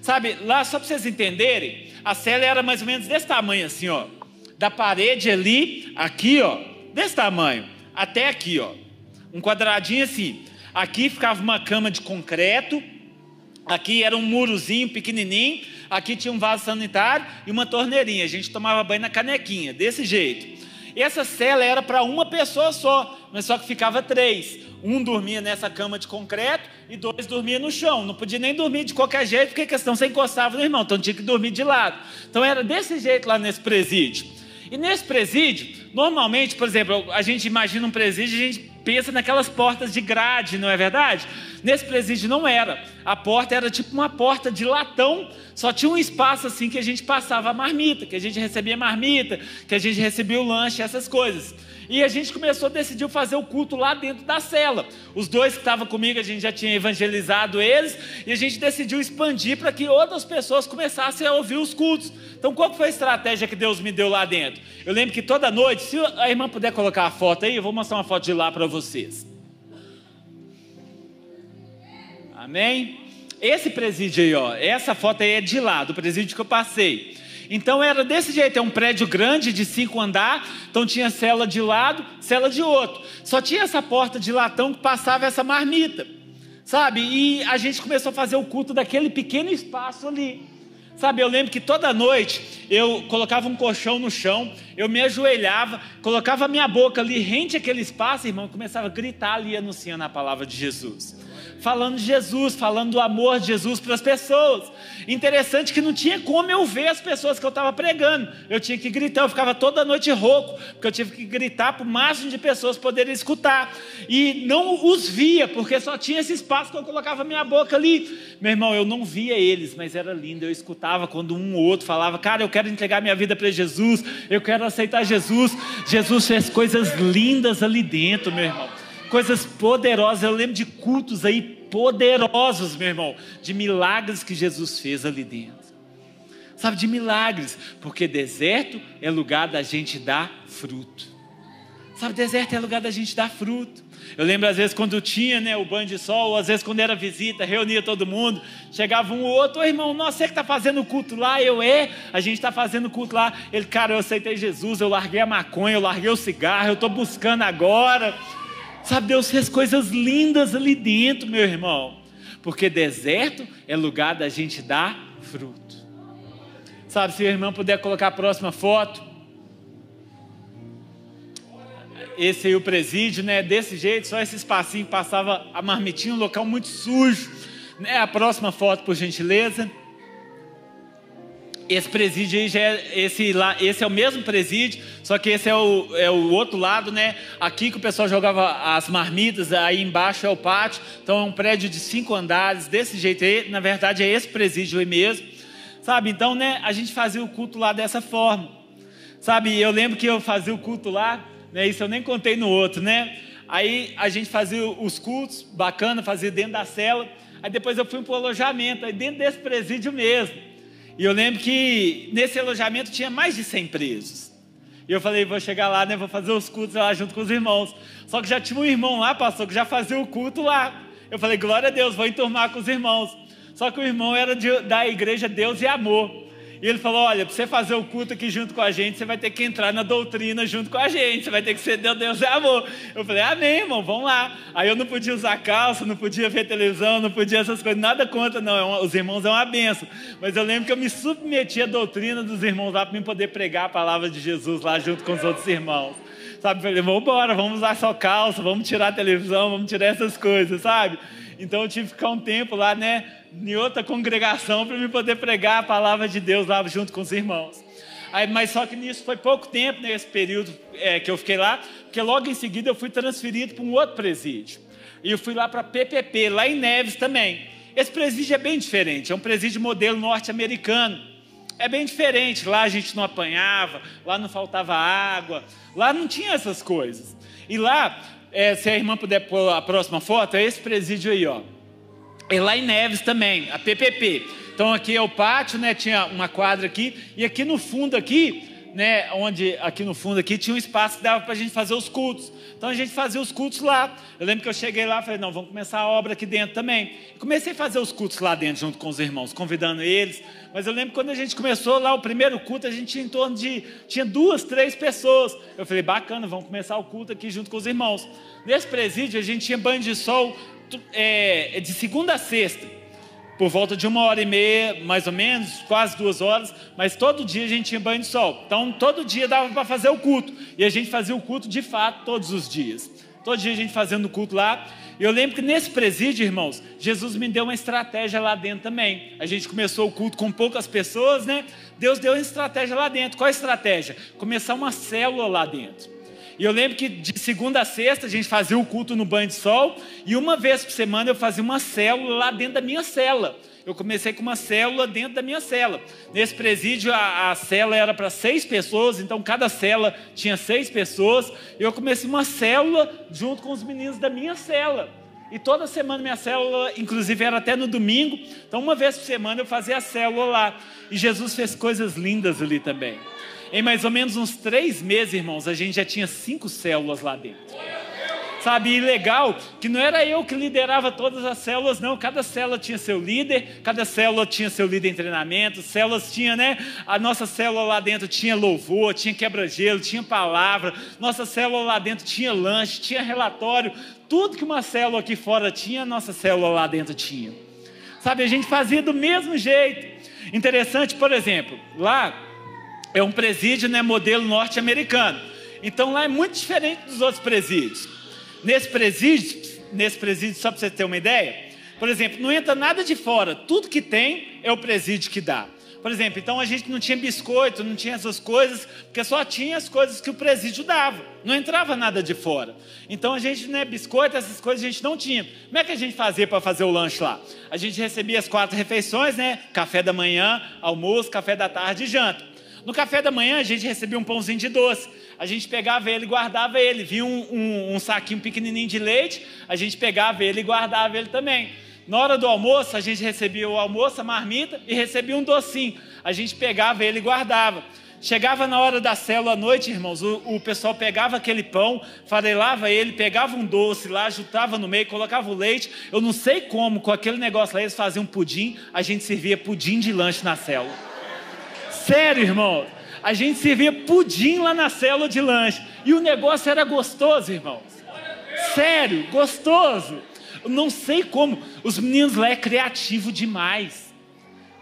Sabe, lá só para vocês entenderem, a cela era mais ou menos desse tamanho assim, ó. Da parede ali, aqui, ó, desse tamanho, até aqui, ó. Um quadradinho assim. Aqui ficava uma cama de concreto, aqui era um murozinho pequenininho, aqui tinha um vaso sanitário e uma torneirinha. A gente tomava banho na canequinha, desse jeito. Essa cela era para uma pessoa só, mas só que ficava três. Um dormia nessa cama de concreto e dois dormiam no chão. Não podia nem dormir de qualquer jeito, porque a questão você encostava no irmão, então tinha que dormir de lado. Então era desse jeito lá nesse presídio. E nesse presídio, normalmente, por exemplo, a gente imagina um presídio, a gente pensa naquelas portas de grade, não é verdade? Nesse presídio não era. A porta era tipo uma porta de latão, só tinha um espaço assim que a gente passava a marmita, que a gente recebia marmita, que a gente recebia o lanche, essas coisas. E a gente começou, decidiu fazer o culto lá dentro da cela. Os dois que estavam comigo, a gente já tinha evangelizado eles, e a gente decidiu expandir para que outras pessoas começassem a ouvir os cultos. Então, qual foi a estratégia que Deus me deu lá dentro? Eu lembro que toda noite, se a irmã puder colocar a foto aí, eu vou mostrar uma foto de lá para vocês. Amém? Esse presídio aí, ó, essa foto aí é de lá, do presídio que eu passei. Então era desse jeito, é um prédio grande de cinco andar, então tinha cela de lado, cela de outro. Só tinha essa porta de latão que passava essa marmita, sabe? E a gente começou a fazer o culto daquele pequeno espaço ali. Sabe, eu lembro que toda noite eu colocava um colchão no chão, eu me ajoelhava, colocava minha boca ali rente àquele espaço, irmão, começava a gritar ali anunciando a palavra de Jesus falando de Jesus, falando do amor de Jesus para as pessoas. Interessante que não tinha como eu ver as pessoas que eu estava pregando. Eu tinha que gritar, eu ficava toda noite rouco, porque eu tive que gritar para o máximo de pessoas poderem escutar. E não os via, porque só tinha esse espaço que eu colocava minha boca ali. Meu irmão, eu não via eles, mas era lindo. Eu escutava quando um ou outro falava: Cara, eu quero entregar minha vida para Jesus, eu quero aceitar Jesus. Jesus fez coisas lindas ali dentro, meu irmão coisas poderosas. Eu lembro de cultos aí poderosos, meu irmão, de milagres que Jesus fez ali dentro. Sabe, de milagres, porque deserto é lugar da gente dar fruto. Sabe, deserto é lugar da gente dar fruto. Eu lembro às vezes quando tinha né, o banho de sol, ou às vezes quando era visita, reunia todo mundo, chegava um ou outro, ô irmão, nossa, você que está fazendo culto lá, eu é, a gente está fazendo culto lá. Ele, cara, eu aceitei Jesus, eu larguei a maconha, eu larguei o cigarro, eu estou buscando agora. Sabe, Deus fez coisas lindas ali dentro, meu irmão. Porque deserto é lugar da gente dar fruto. Sabe, se o irmão puder colocar a próxima foto. Esse aí o presídio, né? Desse jeito, só esse espacinho passava a marmitinha, um local muito sujo. Né? A próxima foto, por gentileza. Esse presídio aí já é, esse, lá, esse é o mesmo presídio, só que esse é o, é o outro lado, né? Aqui que o pessoal jogava as marmitas, aí embaixo é o pátio. Então é um prédio de cinco andares, desse jeito aí. Na verdade é esse presídio aí mesmo. Sabe, então, né? A gente fazia o culto lá dessa forma. Sabe, eu lembro que eu fazia o culto lá, né? Isso eu nem contei no outro, né? Aí a gente fazia os cultos, bacana, fazia dentro da cela. Aí depois eu fui para o alojamento, aí dentro desse presídio mesmo. E eu lembro que nesse alojamento tinha mais de 100 presos. E eu falei, vou chegar lá, né, vou fazer os cultos lá junto com os irmãos. Só que já tinha um irmão lá, pastor, que já fazia o culto lá. Eu falei, glória a Deus, vou enturmar com os irmãos. Só que o irmão era de, da igreja Deus e Amor. E ele falou: Olha, para você fazer o culto aqui junto com a gente, você vai ter que entrar na doutrina junto com a gente, você vai ter que ser Deus, Deus é amor. Eu falei: Amém, irmão, vamos lá. Aí eu não podia usar calça, não podia ver televisão, não podia essas coisas, nada contra, não. É os irmãos é uma benção. Mas eu lembro que eu me submeti à doutrina dos irmãos lá para mim poder pregar a palavra de Jesus lá junto com os outros irmãos. Sabe, falei: Vamos embora, vamos usar só calça, vamos tirar a televisão, vamos tirar essas coisas, sabe? Então eu tive que ficar um tempo lá, né? em outra congregação para me poder pregar a palavra de Deus lá junto com os irmãos. Aí, mas só que nisso foi pouco tempo, nesse período é, que eu fiquei lá, porque logo em seguida eu fui transferido para um outro presídio. E eu fui lá para PPP, lá em Neves também. Esse presídio é bem diferente, é um presídio modelo norte-americano. É bem diferente, lá a gente não apanhava, lá não faltava água, lá não tinha essas coisas. E lá é, se a irmã puder pôr a próxima foto, é esse presídio aí, ó. E lá em Neves também, a PPP. Então aqui é o pátio, né? Tinha uma quadra aqui e aqui no fundo aqui, né? Onde aqui no fundo aqui tinha um espaço que dava para a gente fazer os cultos. Então a gente fazia os cultos lá. Eu lembro que eu cheguei lá falei, não, vamos começar a obra aqui dentro também. comecei a fazer os cultos lá dentro junto com os irmãos, convidando eles. Mas eu lembro quando a gente começou lá o primeiro culto, a gente tinha em torno de tinha duas, três pessoas. Eu falei, bacana, vamos começar o culto aqui junto com os irmãos. Nesse presídio a gente tinha banho de sol é, de segunda a sexta, por volta de uma hora e meia, mais ou menos, quase duas horas, mas todo dia a gente tinha banho de sol. Então todo dia dava para fazer o culto. E a gente fazia o culto de fato todos os dias. Todo dia a gente fazendo o culto lá. E eu lembro que nesse presídio, irmãos, Jesus me deu uma estratégia lá dentro também. A gente começou o culto com poucas pessoas, né? Deus deu uma estratégia lá dentro. Qual a estratégia? Começar uma célula lá dentro. E eu lembro que de segunda a sexta a gente fazia o culto no banho de sol, e uma vez por semana eu fazia uma célula lá dentro da minha cela. Eu comecei com uma célula dentro da minha cela. Nesse presídio, a, a cela era para seis pessoas, então cada cela tinha seis pessoas. Eu comecei uma célula junto com os meninos da minha cela. E toda semana minha célula, inclusive era até no domingo. Então, uma vez por semana eu fazia a célula lá. E Jesus fez coisas lindas ali também. Em mais ou menos uns três meses, irmãos, a gente já tinha cinco células lá dentro. Sabe, e legal que não era eu que liderava todas as células, não. Cada célula tinha seu líder, cada célula tinha seu líder em treinamento, células tinha, né? A nossa célula lá dentro tinha louvor, tinha quebra-gelo, tinha palavra, nossa célula lá dentro tinha lanche, tinha relatório, tudo que uma célula aqui fora tinha, a nossa célula lá dentro tinha. Sabe, a gente fazia do mesmo jeito. Interessante, por exemplo, lá é um presídio né, modelo norte-americano. Então lá é muito diferente dos outros presídios. Nesse presídio, nesse presídio, só para você ter uma ideia, por exemplo, não entra nada de fora, tudo que tem é o presídio que dá. Por exemplo, então a gente não tinha biscoito, não tinha essas coisas, porque só tinha as coisas que o presídio dava, não entrava nada de fora. Então a gente, né, biscoito, essas coisas a gente não tinha. Como é que a gente fazia para fazer o lanche lá? A gente recebia as quatro refeições, né? Café da manhã, almoço, café da tarde e janta. No café da manhã a gente recebia um pãozinho de doce. A gente pegava ele e guardava ele. Vinha um, um, um saquinho pequenininho de leite, a gente pegava ele e guardava ele também. Na hora do almoço, a gente recebia o almoço, a marmita, e recebia um docinho. A gente pegava ele e guardava. Chegava na hora da célula à noite, irmãos, o, o, pessoal pegava aquele pão, farelava ele, pegava um doce lá, juntava no meio, colocava o leite. Eu não sei como, com aquele negócio lá, eles faziam pudim, a gente servia pudim de lanche na célula. Sério, irmão. A gente servia pudim lá na célula de lanche. E o negócio era gostoso, irmãos. Sério, gostoso. Não sei como. Os meninos lá é criativo demais.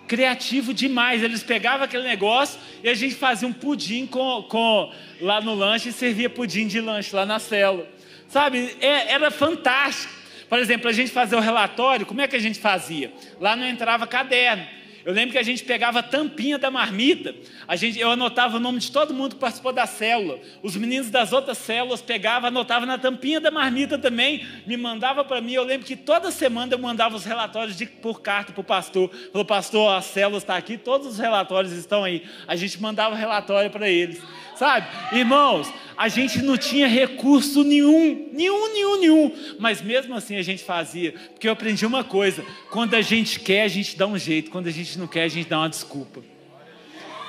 Criativo demais. Eles pegavam aquele negócio e a gente fazia um pudim com, com lá no lanche e servia pudim de lanche lá na célula. Sabe? É, era fantástico. Por exemplo, a gente fazia o relatório, como é que a gente fazia? Lá não entrava caderno. Eu lembro que a gente pegava a tampinha da marmita, a gente, eu anotava o nome de todo mundo que participou da célula. Os meninos das outras células pegavam, anotavam na tampinha da marmita também, me mandava para mim. Eu lembro que toda semana eu mandava os relatórios de, por carta para o pastor. Falou, pastor, a célula está aqui, todos os relatórios estão aí. A gente mandava relatório para eles. Sabe, irmãos, a gente não tinha recurso nenhum, nenhum, nenhum, nenhum, mas mesmo assim a gente fazia, porque eu aprendi uma coisa: quando a gente quer, a gente dá um jeito, quando a gente não quer, a gente dá uma desculpa.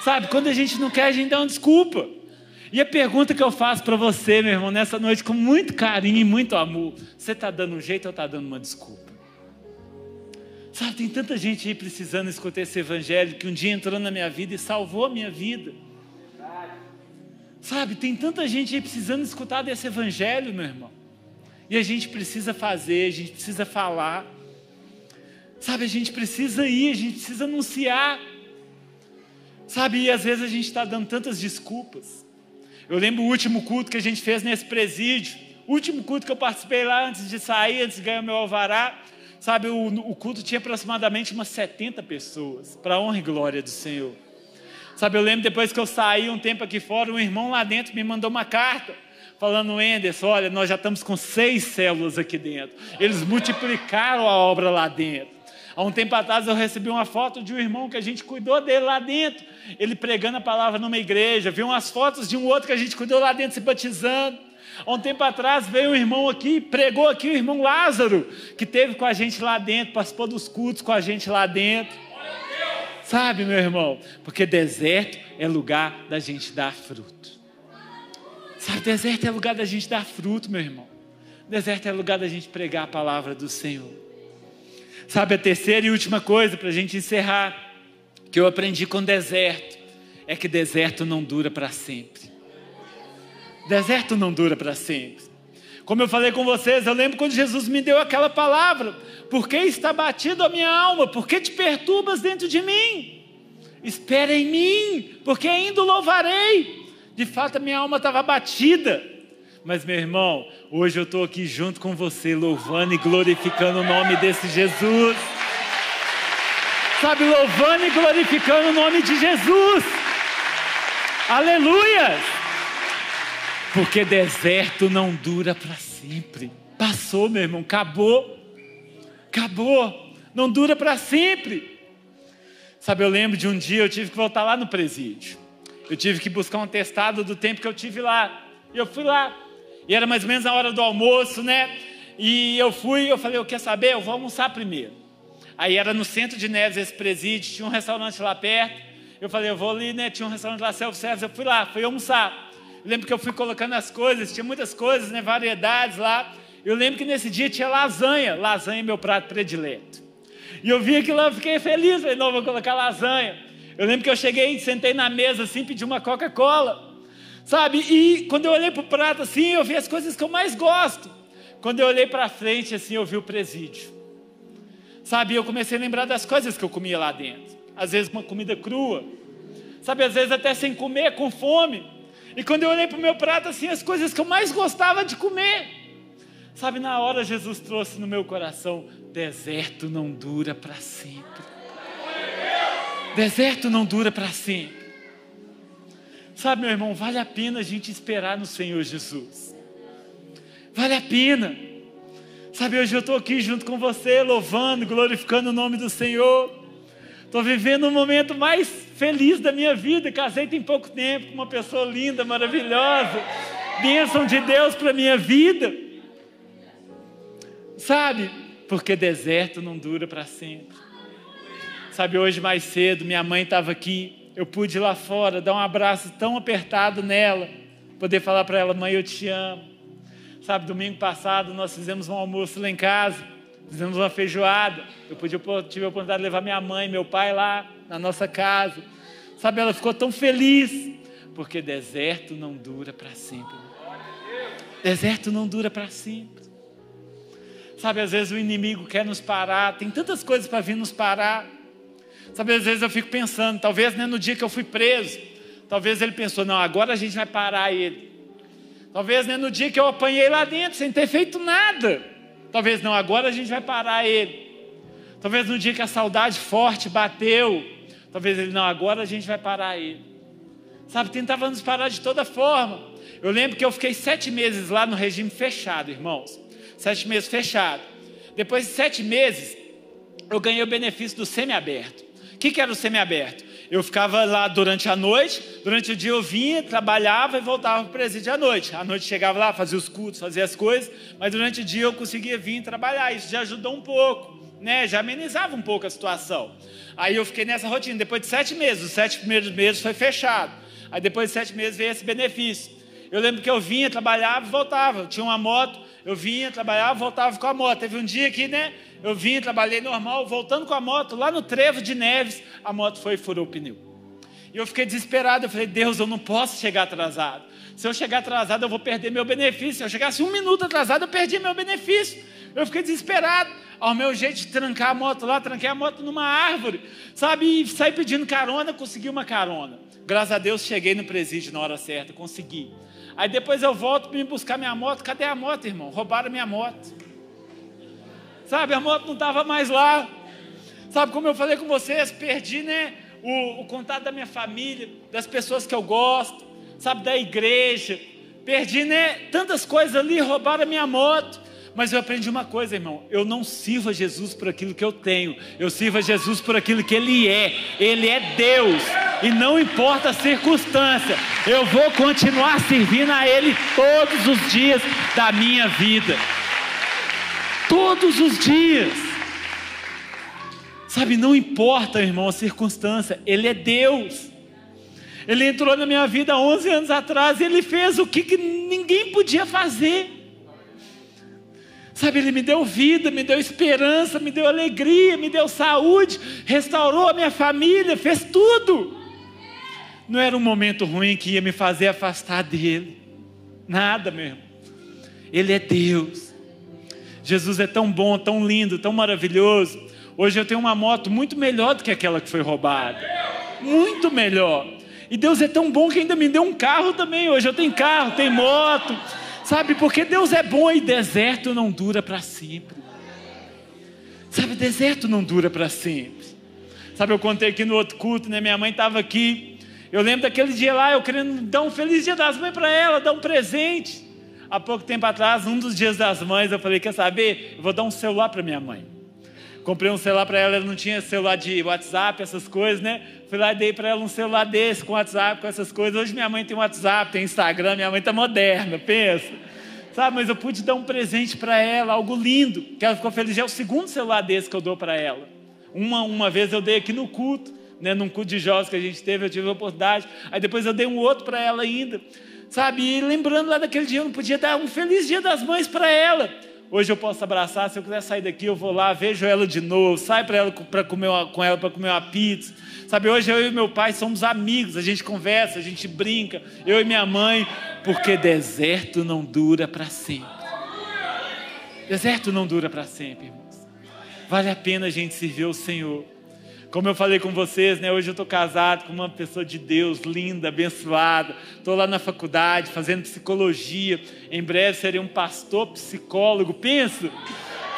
Sabe, quando a gente não quer, a gente dá uma desculpa. E a pergunta que eu faço para você, meu irmão, nessa noite, com muito carinho e muito amor: você está dando um jeito ou está dando uma desculpa? Sabe, tem tanta gente aí precisando escutar esse evangelho que um dia entrou na minha vida e salvou a minha vida. Sabe, tem tanta gente aí precisando escutar desse evangelho, meu irmão. E a gente precisa fazer, a gente precisa falar. Sabe, a gente precisa ir, a gente precisa anunciar. Sabe, e às vezes a gente está dando tantas desculpas. Eu lembro o último culto que a gente fez nesse presídio. O último culto que eu participei lá antes de sair, antes de ganhar meu alvará. Sabe, o, o culto tinha aproximadamente umas 70 pessoas, para honra e glória do Senhor. Sabe, eu lembro depois que eu saí um tempo aqui fora, um irmão lá dentro me mandou uma carta falando, Enderson, olha, nós já estamos com seis células aqui dentro. Eles multiplicaram a obra lá dentro. Há um tempo atrás eu recebi uma foto de um irmão que a gente cuidou dele lá dentro, ele pregando a palavra numa igreja. Vi umas fotos de um outro que a gente cuidou lá dentro se batizando. Há um tempo atrás veio um irmão aqui, pregou aqui o irmão Lázaro, que teve com a gente lá dentro, participou dos cultos com a gente lá dentro. Sabe, meu irmão? Porque deserto é lugar da gente dar fruto. Sabe, deserto é lugar da gente dar fruto, meu irmão. Deserto é lugar da gente pregar a palavra do Senhor. Sabe, a terceira e última coisa para a gente encerrar, que eu aprendi com deserto, é que deserto não dura para sempre. Deserto não dura para sempre. Como eu falei com vocês, eu lembro quando Jesus me deu aquela palavra: Por que está batido a minha alma? Por que te perturbas dentro de mim? Espera em mim, porque ainda louvarei. De fato, a minha alma estava batida. Mas, meu irmão, hoje eu estou aqui junto com você, louvando e glorificando o nome desse Jesus. Sabe, louvando e glorificando o nome de Jesus. Aleluias! Porque deserto não dura para sempre. Passou, meu irmão, acabou. Acabou. Não dura para sempre. Sabe, eu lembro de um dia eu tive que voltar lá no presídio. Eu tive que buscar um testado do tempo que eu tive lá. E eu fui lá. E era mais ou menos a hora do almoço, né? E eu fui, eu falei, eu quero saber, eu vou almoçar primeiro. Aí era no centro de Neves esse presídio, tinha um restaurante lá perto. Eu falei, eu vou ali, né? Tinha um restaurante lá, self-service, eu fui lá, fui almoçar lembro que eu fui colocando as coisas, tinha muitas coisas, né, variedades lá. Eu lembro que nesse dia tinha lasanha, lasanha é meu prato predileto. E eu vi aquilo lá, fiquei feliz, falei, não, vou colocar lasanha. Eu lembro que eu cheguei, sentei na mesa assim, pedi uma Coca-Cola, sabe? E quando eu olhei para o prato assim, eu vi as coisas que eu mais gosto. Quando eu olhei para frente assim, eu vi o presídio. Sabe, eu comecei a lembrar das coisas que eu comia lá dentro. Às vezes uma comida crua. Sabe, às vezes até sem comer, com fome. E quando eu olhei para o meu prato, assim, as coisas que eu mais gostava de comer. Sabe, na hora Jesus trouxe no meu coração: deserto não dura para sempre. Deserto não dura para sempre. Sabe, meu irmão, vale a pena a gente esperar no Senhor Jesus. Vale a pena. Sabe, hoje eu estou aqui junto com você, louvando, glorificando o nome do Senhor. Estou vivendo um momento mais feliz da minha vida. Casei tem pouco tempo com uma pessoa linda, maravilhosa. Bênção de Deus para minha vida. Sabe? Porque deserto não dura para sempre. Sabe, hoje mais cedo, minha mãe estava aqui. Eu pude ir lá fora dar um abraço tão apertado nela. Poder falar para ela, mãe, eu te amo. Sabe, domingo passado nós fizemos um almoço lá em casa fizemos uma feijoada. Eu pude, tive a oportunidade de levar minha mãe, meu pai lá na nossa casa. Sabe, ela ficou tão feliz, porque deserto não dura para sempre. Deserto não dura para sempre. Sabe, às vezes o inimigo quer nos parar, tem tantas coisas para vir nos parar. Sabe, às vezes eu fico pensando, talvez né, no dia que eu fui preso, talvez ele pensou, não, agora a gente vai parar ele. Talvez né, no dia que eu apanhei lá dentro, sem ter feito nada. Talvez não, agora a gente vai parar ele. Talvez no dia que a saudade forte bateu, talvez ele não, agora a gente vai parar ele. Sabe, tentava nos parar de toda forma. Eu lembro que eu fiquei sete meses lá no regime fechado, irmãos. Sete meses fechado. Depois de sete meses, eu ganhei o benefício do semiaberto. O que, que era o semiaberto? Eu ficava lá durante a noite, durante o dia eu vinha, trabalhava e voltava para o presídio à noite. À noite chegava lá, fazia os cultos, fazia as coisas, mas durante o dia eu conseguia vir trabalhar. Isso já ajudou um pouco, né? já amenizava um pouco a situação. Aí eu fiquei nessa rotina. Depois de sete meses, os sete primeiros meses foi fechado. Aí depois de sete meses veio esse benefício. Eu lembro que eu vinha, trabalhava e voltava. Eu tinha uma moto, eu vinha, trabalhava, voltava com a moto. Teve um dia que, né? Eu vinha, trabalhei normal, voltando com a moto, lá no trevo de Neves, a moto foi e furou o pneu. E eu fiquei desesperado, eu falei, Deus, eu não posso chegar atrasado. Se eu chegar atrasado, eu vou perder meu benefício. Se eu chegasse um minuto atrasado, eu perdi meu benefício. Eu fiquei desesperado. Ao meu jeito de trancar a moto lá, tranquei a moto numa árvore, sabe? E saí pedindo carona, consegui uma carona. Graças a Deus cheguei no presídio na hora certa, consegui. Aí depois eu volto para me buscar minha moto. Cadê a moto, irmão? Roubaram minha moto. Sabe, a moto não estava mais lá. Sabe, como eu falei com vocês, perdi, né? O, o contato da minha família, das pessoas que eu gosto, sabe, da igreja. Perdi, né? Tantas coisas ali, roubaram a minha moto. Mas eu aprendi uma coisa, irmão: eu não sirvo a Jesus por aquilo que eu tenho, eu sirvo a Jesus por aquilo que Ele é. Ele é Deus, e não importa a circunstância, eu vou continuar servindo a Ele todos os dias da minha vida. Todos os dias. Sabe, não importa, irmão, a circunstância, Ele é Deus. Ele entrou na minha vida 11 anos atrás e Ele fez o que, que ninguém podia fazer. Sabe, Ele me deu vida, me deu esperança, me deu alegria, me deu saúde, restaurou a minha família, fez tudo. Não era um momento ruim que ia me fazer afastar dele. Nada mesmo. Ele é Deus. Jesus é tão bom, tão lindo, tão maravilhoso. Hoje eu tenho uma moto muito melhor do que aquela que foi roubada. Muito melhor. E Deus é tão bom que ainda me deu um carro também. Hoje eu tenho carro, tenho moto. Sabe, porque Deus é bom e deserto não dura para sempre. Sabe, deserto não dura para sempre. Sabe, eu contei aqui no outro culto, né? Minha mãe estava aqui. Eu lembro daquele dia lá, eu querendo dar um feliz dia das mães para ela, dar um presente. Há pouco tempo atrás, um dos dias das mães, eu falei: Quer saber? Eu vou dar um celular para minha mãe. Comprei um celular para ela, ela não tinha celular de WhatsApp, essas coisas, né? Fui lá e dei para ela um celular desse, com WhatsApp, com essas coisas. Hoje minha mãe tem WhatsApp, tem Instagram, minha mãe está moderna, pensa. Sabe, mas eu pude dar um presente para ela, algo lindo, que ela ficou feliz. É o segundo celular desse que eu dou para ela. Uma, uma vez eu dei aqui no culto, né, num culto de jovens que a gente teve, eu tive a oportunidade. Aí depois eu dei um outro para ela ainda. Sabe, e lembrando lá daquele dia, eu não podia dar um feliz dia das mães para ela. Hoje eu posso abraçar, se eu quiser sair daqui, eu vou lá, vejo ela de novo, saio para ela para comer uma, com ela para comer uma pizza. Sabe, hoje eu e meu pai somos amigos, a gente conversa, a gente brinca, eu e minha mãe, porque deserto não dura para sempre. Deserto não dura para sempre, irmãos. Vale a pena a gente servir o Senhor. Como eu falei com vocês, né, hoje eu estou casado com uma pessoa de Deus, linda, abençoada. Estou lá na faculdade fazendo psicologia. Em breve serei um pastor psicólogo. Penso,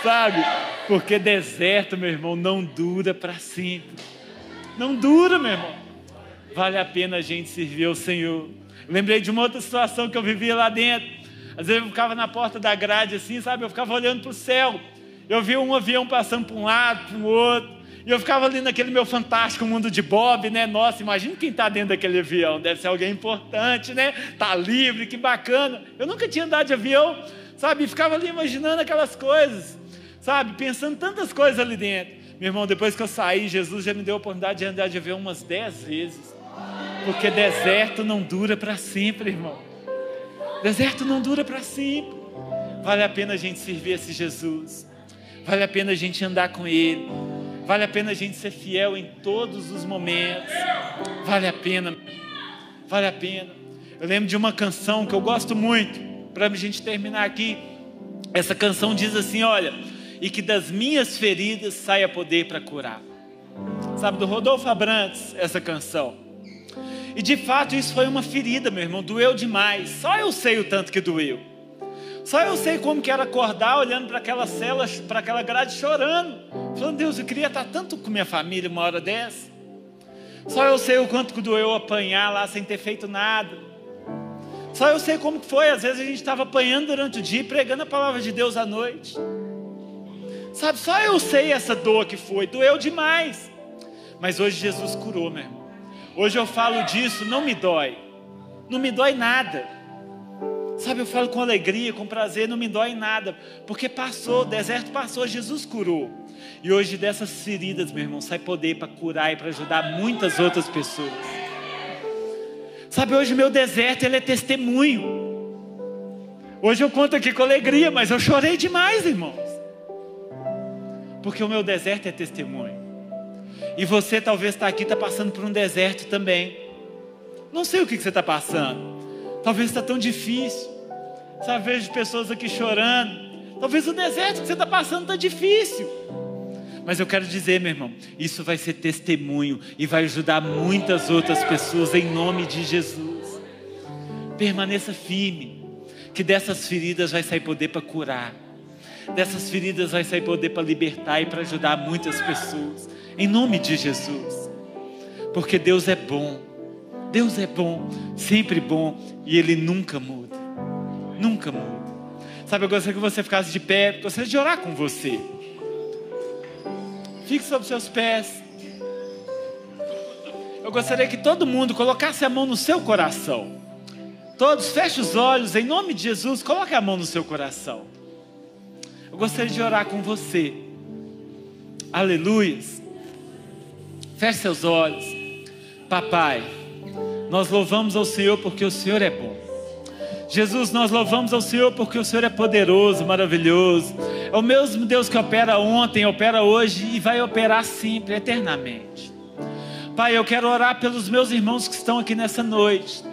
sabe? Porque deserto, meu irmão, não dura para sempre. Não dura, meu irmão. Vale a pena a gente servir ao Senhor. Lembrei de uma outra situação que eu vivia lá dentro. Às vezes eu ficava na porta da grade assim, sabe? Eu ficava olhando para o céu. Eu via um avião passando para um lado, para o outro. E eu ficava ali naquele meu fantástico mundo de Bob, né? Nossa, imagina quem está dentro daquele avião. Deve ser alguém importante, né? Tá livre, que bacana. Eu nunca tinha andado de avião, sabe? E ficava ali imaginando aquelas coisas, sabe? Pensando tantas coisas ali dentro. Meu irmão, depois que eu saí, Jesus já me deu a oportunidade de andar de avião umas dez vezes. Porque deserto não dura para sempre, irmão. Deserto não dura para sempre. Vale a pena a gente servir esse Jesus. Vale a pena a gente andar com Ele. Vale a pena a gente ser fiel em todos os momentos. Vale a pena. Vale a pena. Eu lembro de uma canção que eu gosto muito, para a gente terminar aqui. Essa canção diz assim: Olha, e que das minhas feridas saia poder para curar. Sabe, do Rodolfo Abrantes, essa canção. E de fato isso foi uma ferida, meu irmão, doeu demais. Só eu sei o tanto que doeu. Só eu sei como que era acordar olhando para aquela cela, para aquela grade chorando. Falando, Deus, eu queria estar tanto com minha família uma hora dessa. Só eu sei o quanto que doeu apanhar lá sem ter feito nada. Só eu sei como que foi. Às vezes a gente estava apanhando durante o dia e pregando a palavra de Deus à noite. Sabe, só eu sei essa dor que foi. Doeu demais. Mas hoje Jesus curou, meu irmão. Hoje eu falo disso, não me dói. Não me dói nada. Sabe, eu falo com alegria, com prazer, não me dói nada, porque passou, o deserto passou, Jesus curou. E hoje dessas feridas, meu irmão, sai poder para curar e para ajudar muitas outras pessoas. Sabe, hoje meu deserto ele é testemunho. Hoje eu conto aqui com alegria, mas eu chorei demais, irmãos. Porque o meu deserto é testemunho. E você talvez está aqui, está passando por um deserto também. Não sei o que, que você está passando. Talvez está tão difícil. Sabe, vejo pessoas aqui chorando. Talvez o deserto que você está passando está difícil. Mas eu quero dizer, meu irmão, isso vai ser testemunho e vai ajudar muitas outras pessoas em nome de Jesus. Permaneça firme, que dessas feridas vai sair poder para curar. Dessas feridas vai sair poder para libertar e para ajudar muitas pessoas. Em nome de Jesus. Porque Deus é bom. Deus é bom, sempre bom e Ele nunca muda. Nunca muda. Sabe, eu gostaria que você ficasse de pé, gostaria de orar com você. Fique sobre seus pés. Eu gostaria que todo mundo colocasse a mão no seu coração. Todos, feche os olhos, em nome de Jesus, coloque a mão no seu coração. Eu gostaria de orar com você. Aleluias. Feche seus olhos. Papai, nós louvamos ao Senhor porque o Senhor é bom. Jesus, nós louvamos ao Senhor porque o Senhor é poderoso, maravilhoso. É o mesmo Deus que opera ontem, opera hoje e vai operar sempre, eternamente. Pai, eu quero orar pelos meus irmãos que estão aqui nessa noite.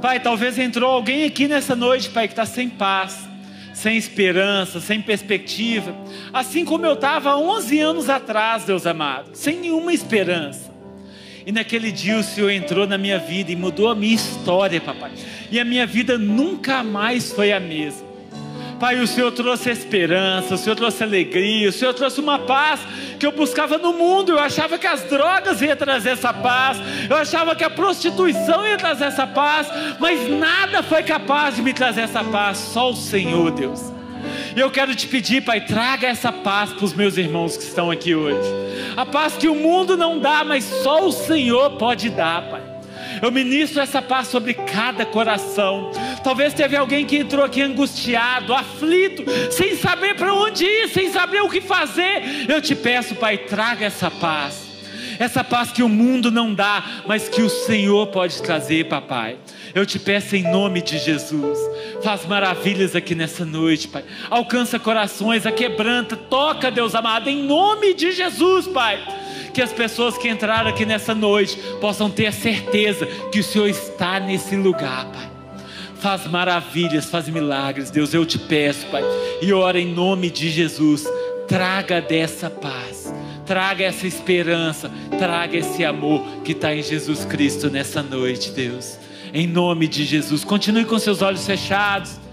Pai, talvez entrou alguém aqui nessa noite, Pai, que está sem paz, sem esperança, sem perspectiva. Assim como eu estava 11 anos atrás, Deus amado, sem nenhuma esperança. E naquele dia o Senhor entrou na minha vida e mudou a minha história, papai. E a minha vida nunca mais foi a mesma. Pai, o Senhor trouxe esperança, o Senhor trouxe alegria, o Senhor trouxe uma paz que eu buscava no mundo. Eu achava que as drogas iam trazer essa paz, eu achava que a prostituição ia trazer essa paz, mas nada foi capaz de me trazer essa paz, só o Senhor, Deus. E eu quero te pedir, Pai, traga essa paz para os meus irmãos que estão aqui hoje. A paz que o mundo não dá, mas só o Senhor pode dar, Pai. Eu ministro essa paz sobre cada coração. Talvez teve alguém que entrou aqui angustiado, aflito, sem saber para onde ir, sem saber o que fazer. Eu te peço, Pai, traga essa paz essa paz que o mundo não dá, mas que o Senhor pode trazer, papai. Eu te peço em nome de Jesus, faz maravilhas aqui nessa noite, Pai. Alcança corações, quebranta, toca, Deus amado, em nome de Jesus, Pai. Que as pessoas que entraram aqui nessa noite possam ter a certeza que o Senhor está nesse lugar, Pai. Faz maravilhas, faz milagres, Deus, eu te peço, Pai. E ora em nome de Jesus, traga dessa paz traga essa esperança, traga esse amor que está em Jesus Cristo nessa noite, Deus. Em nome de Jesus, continue com seus olhos fechados.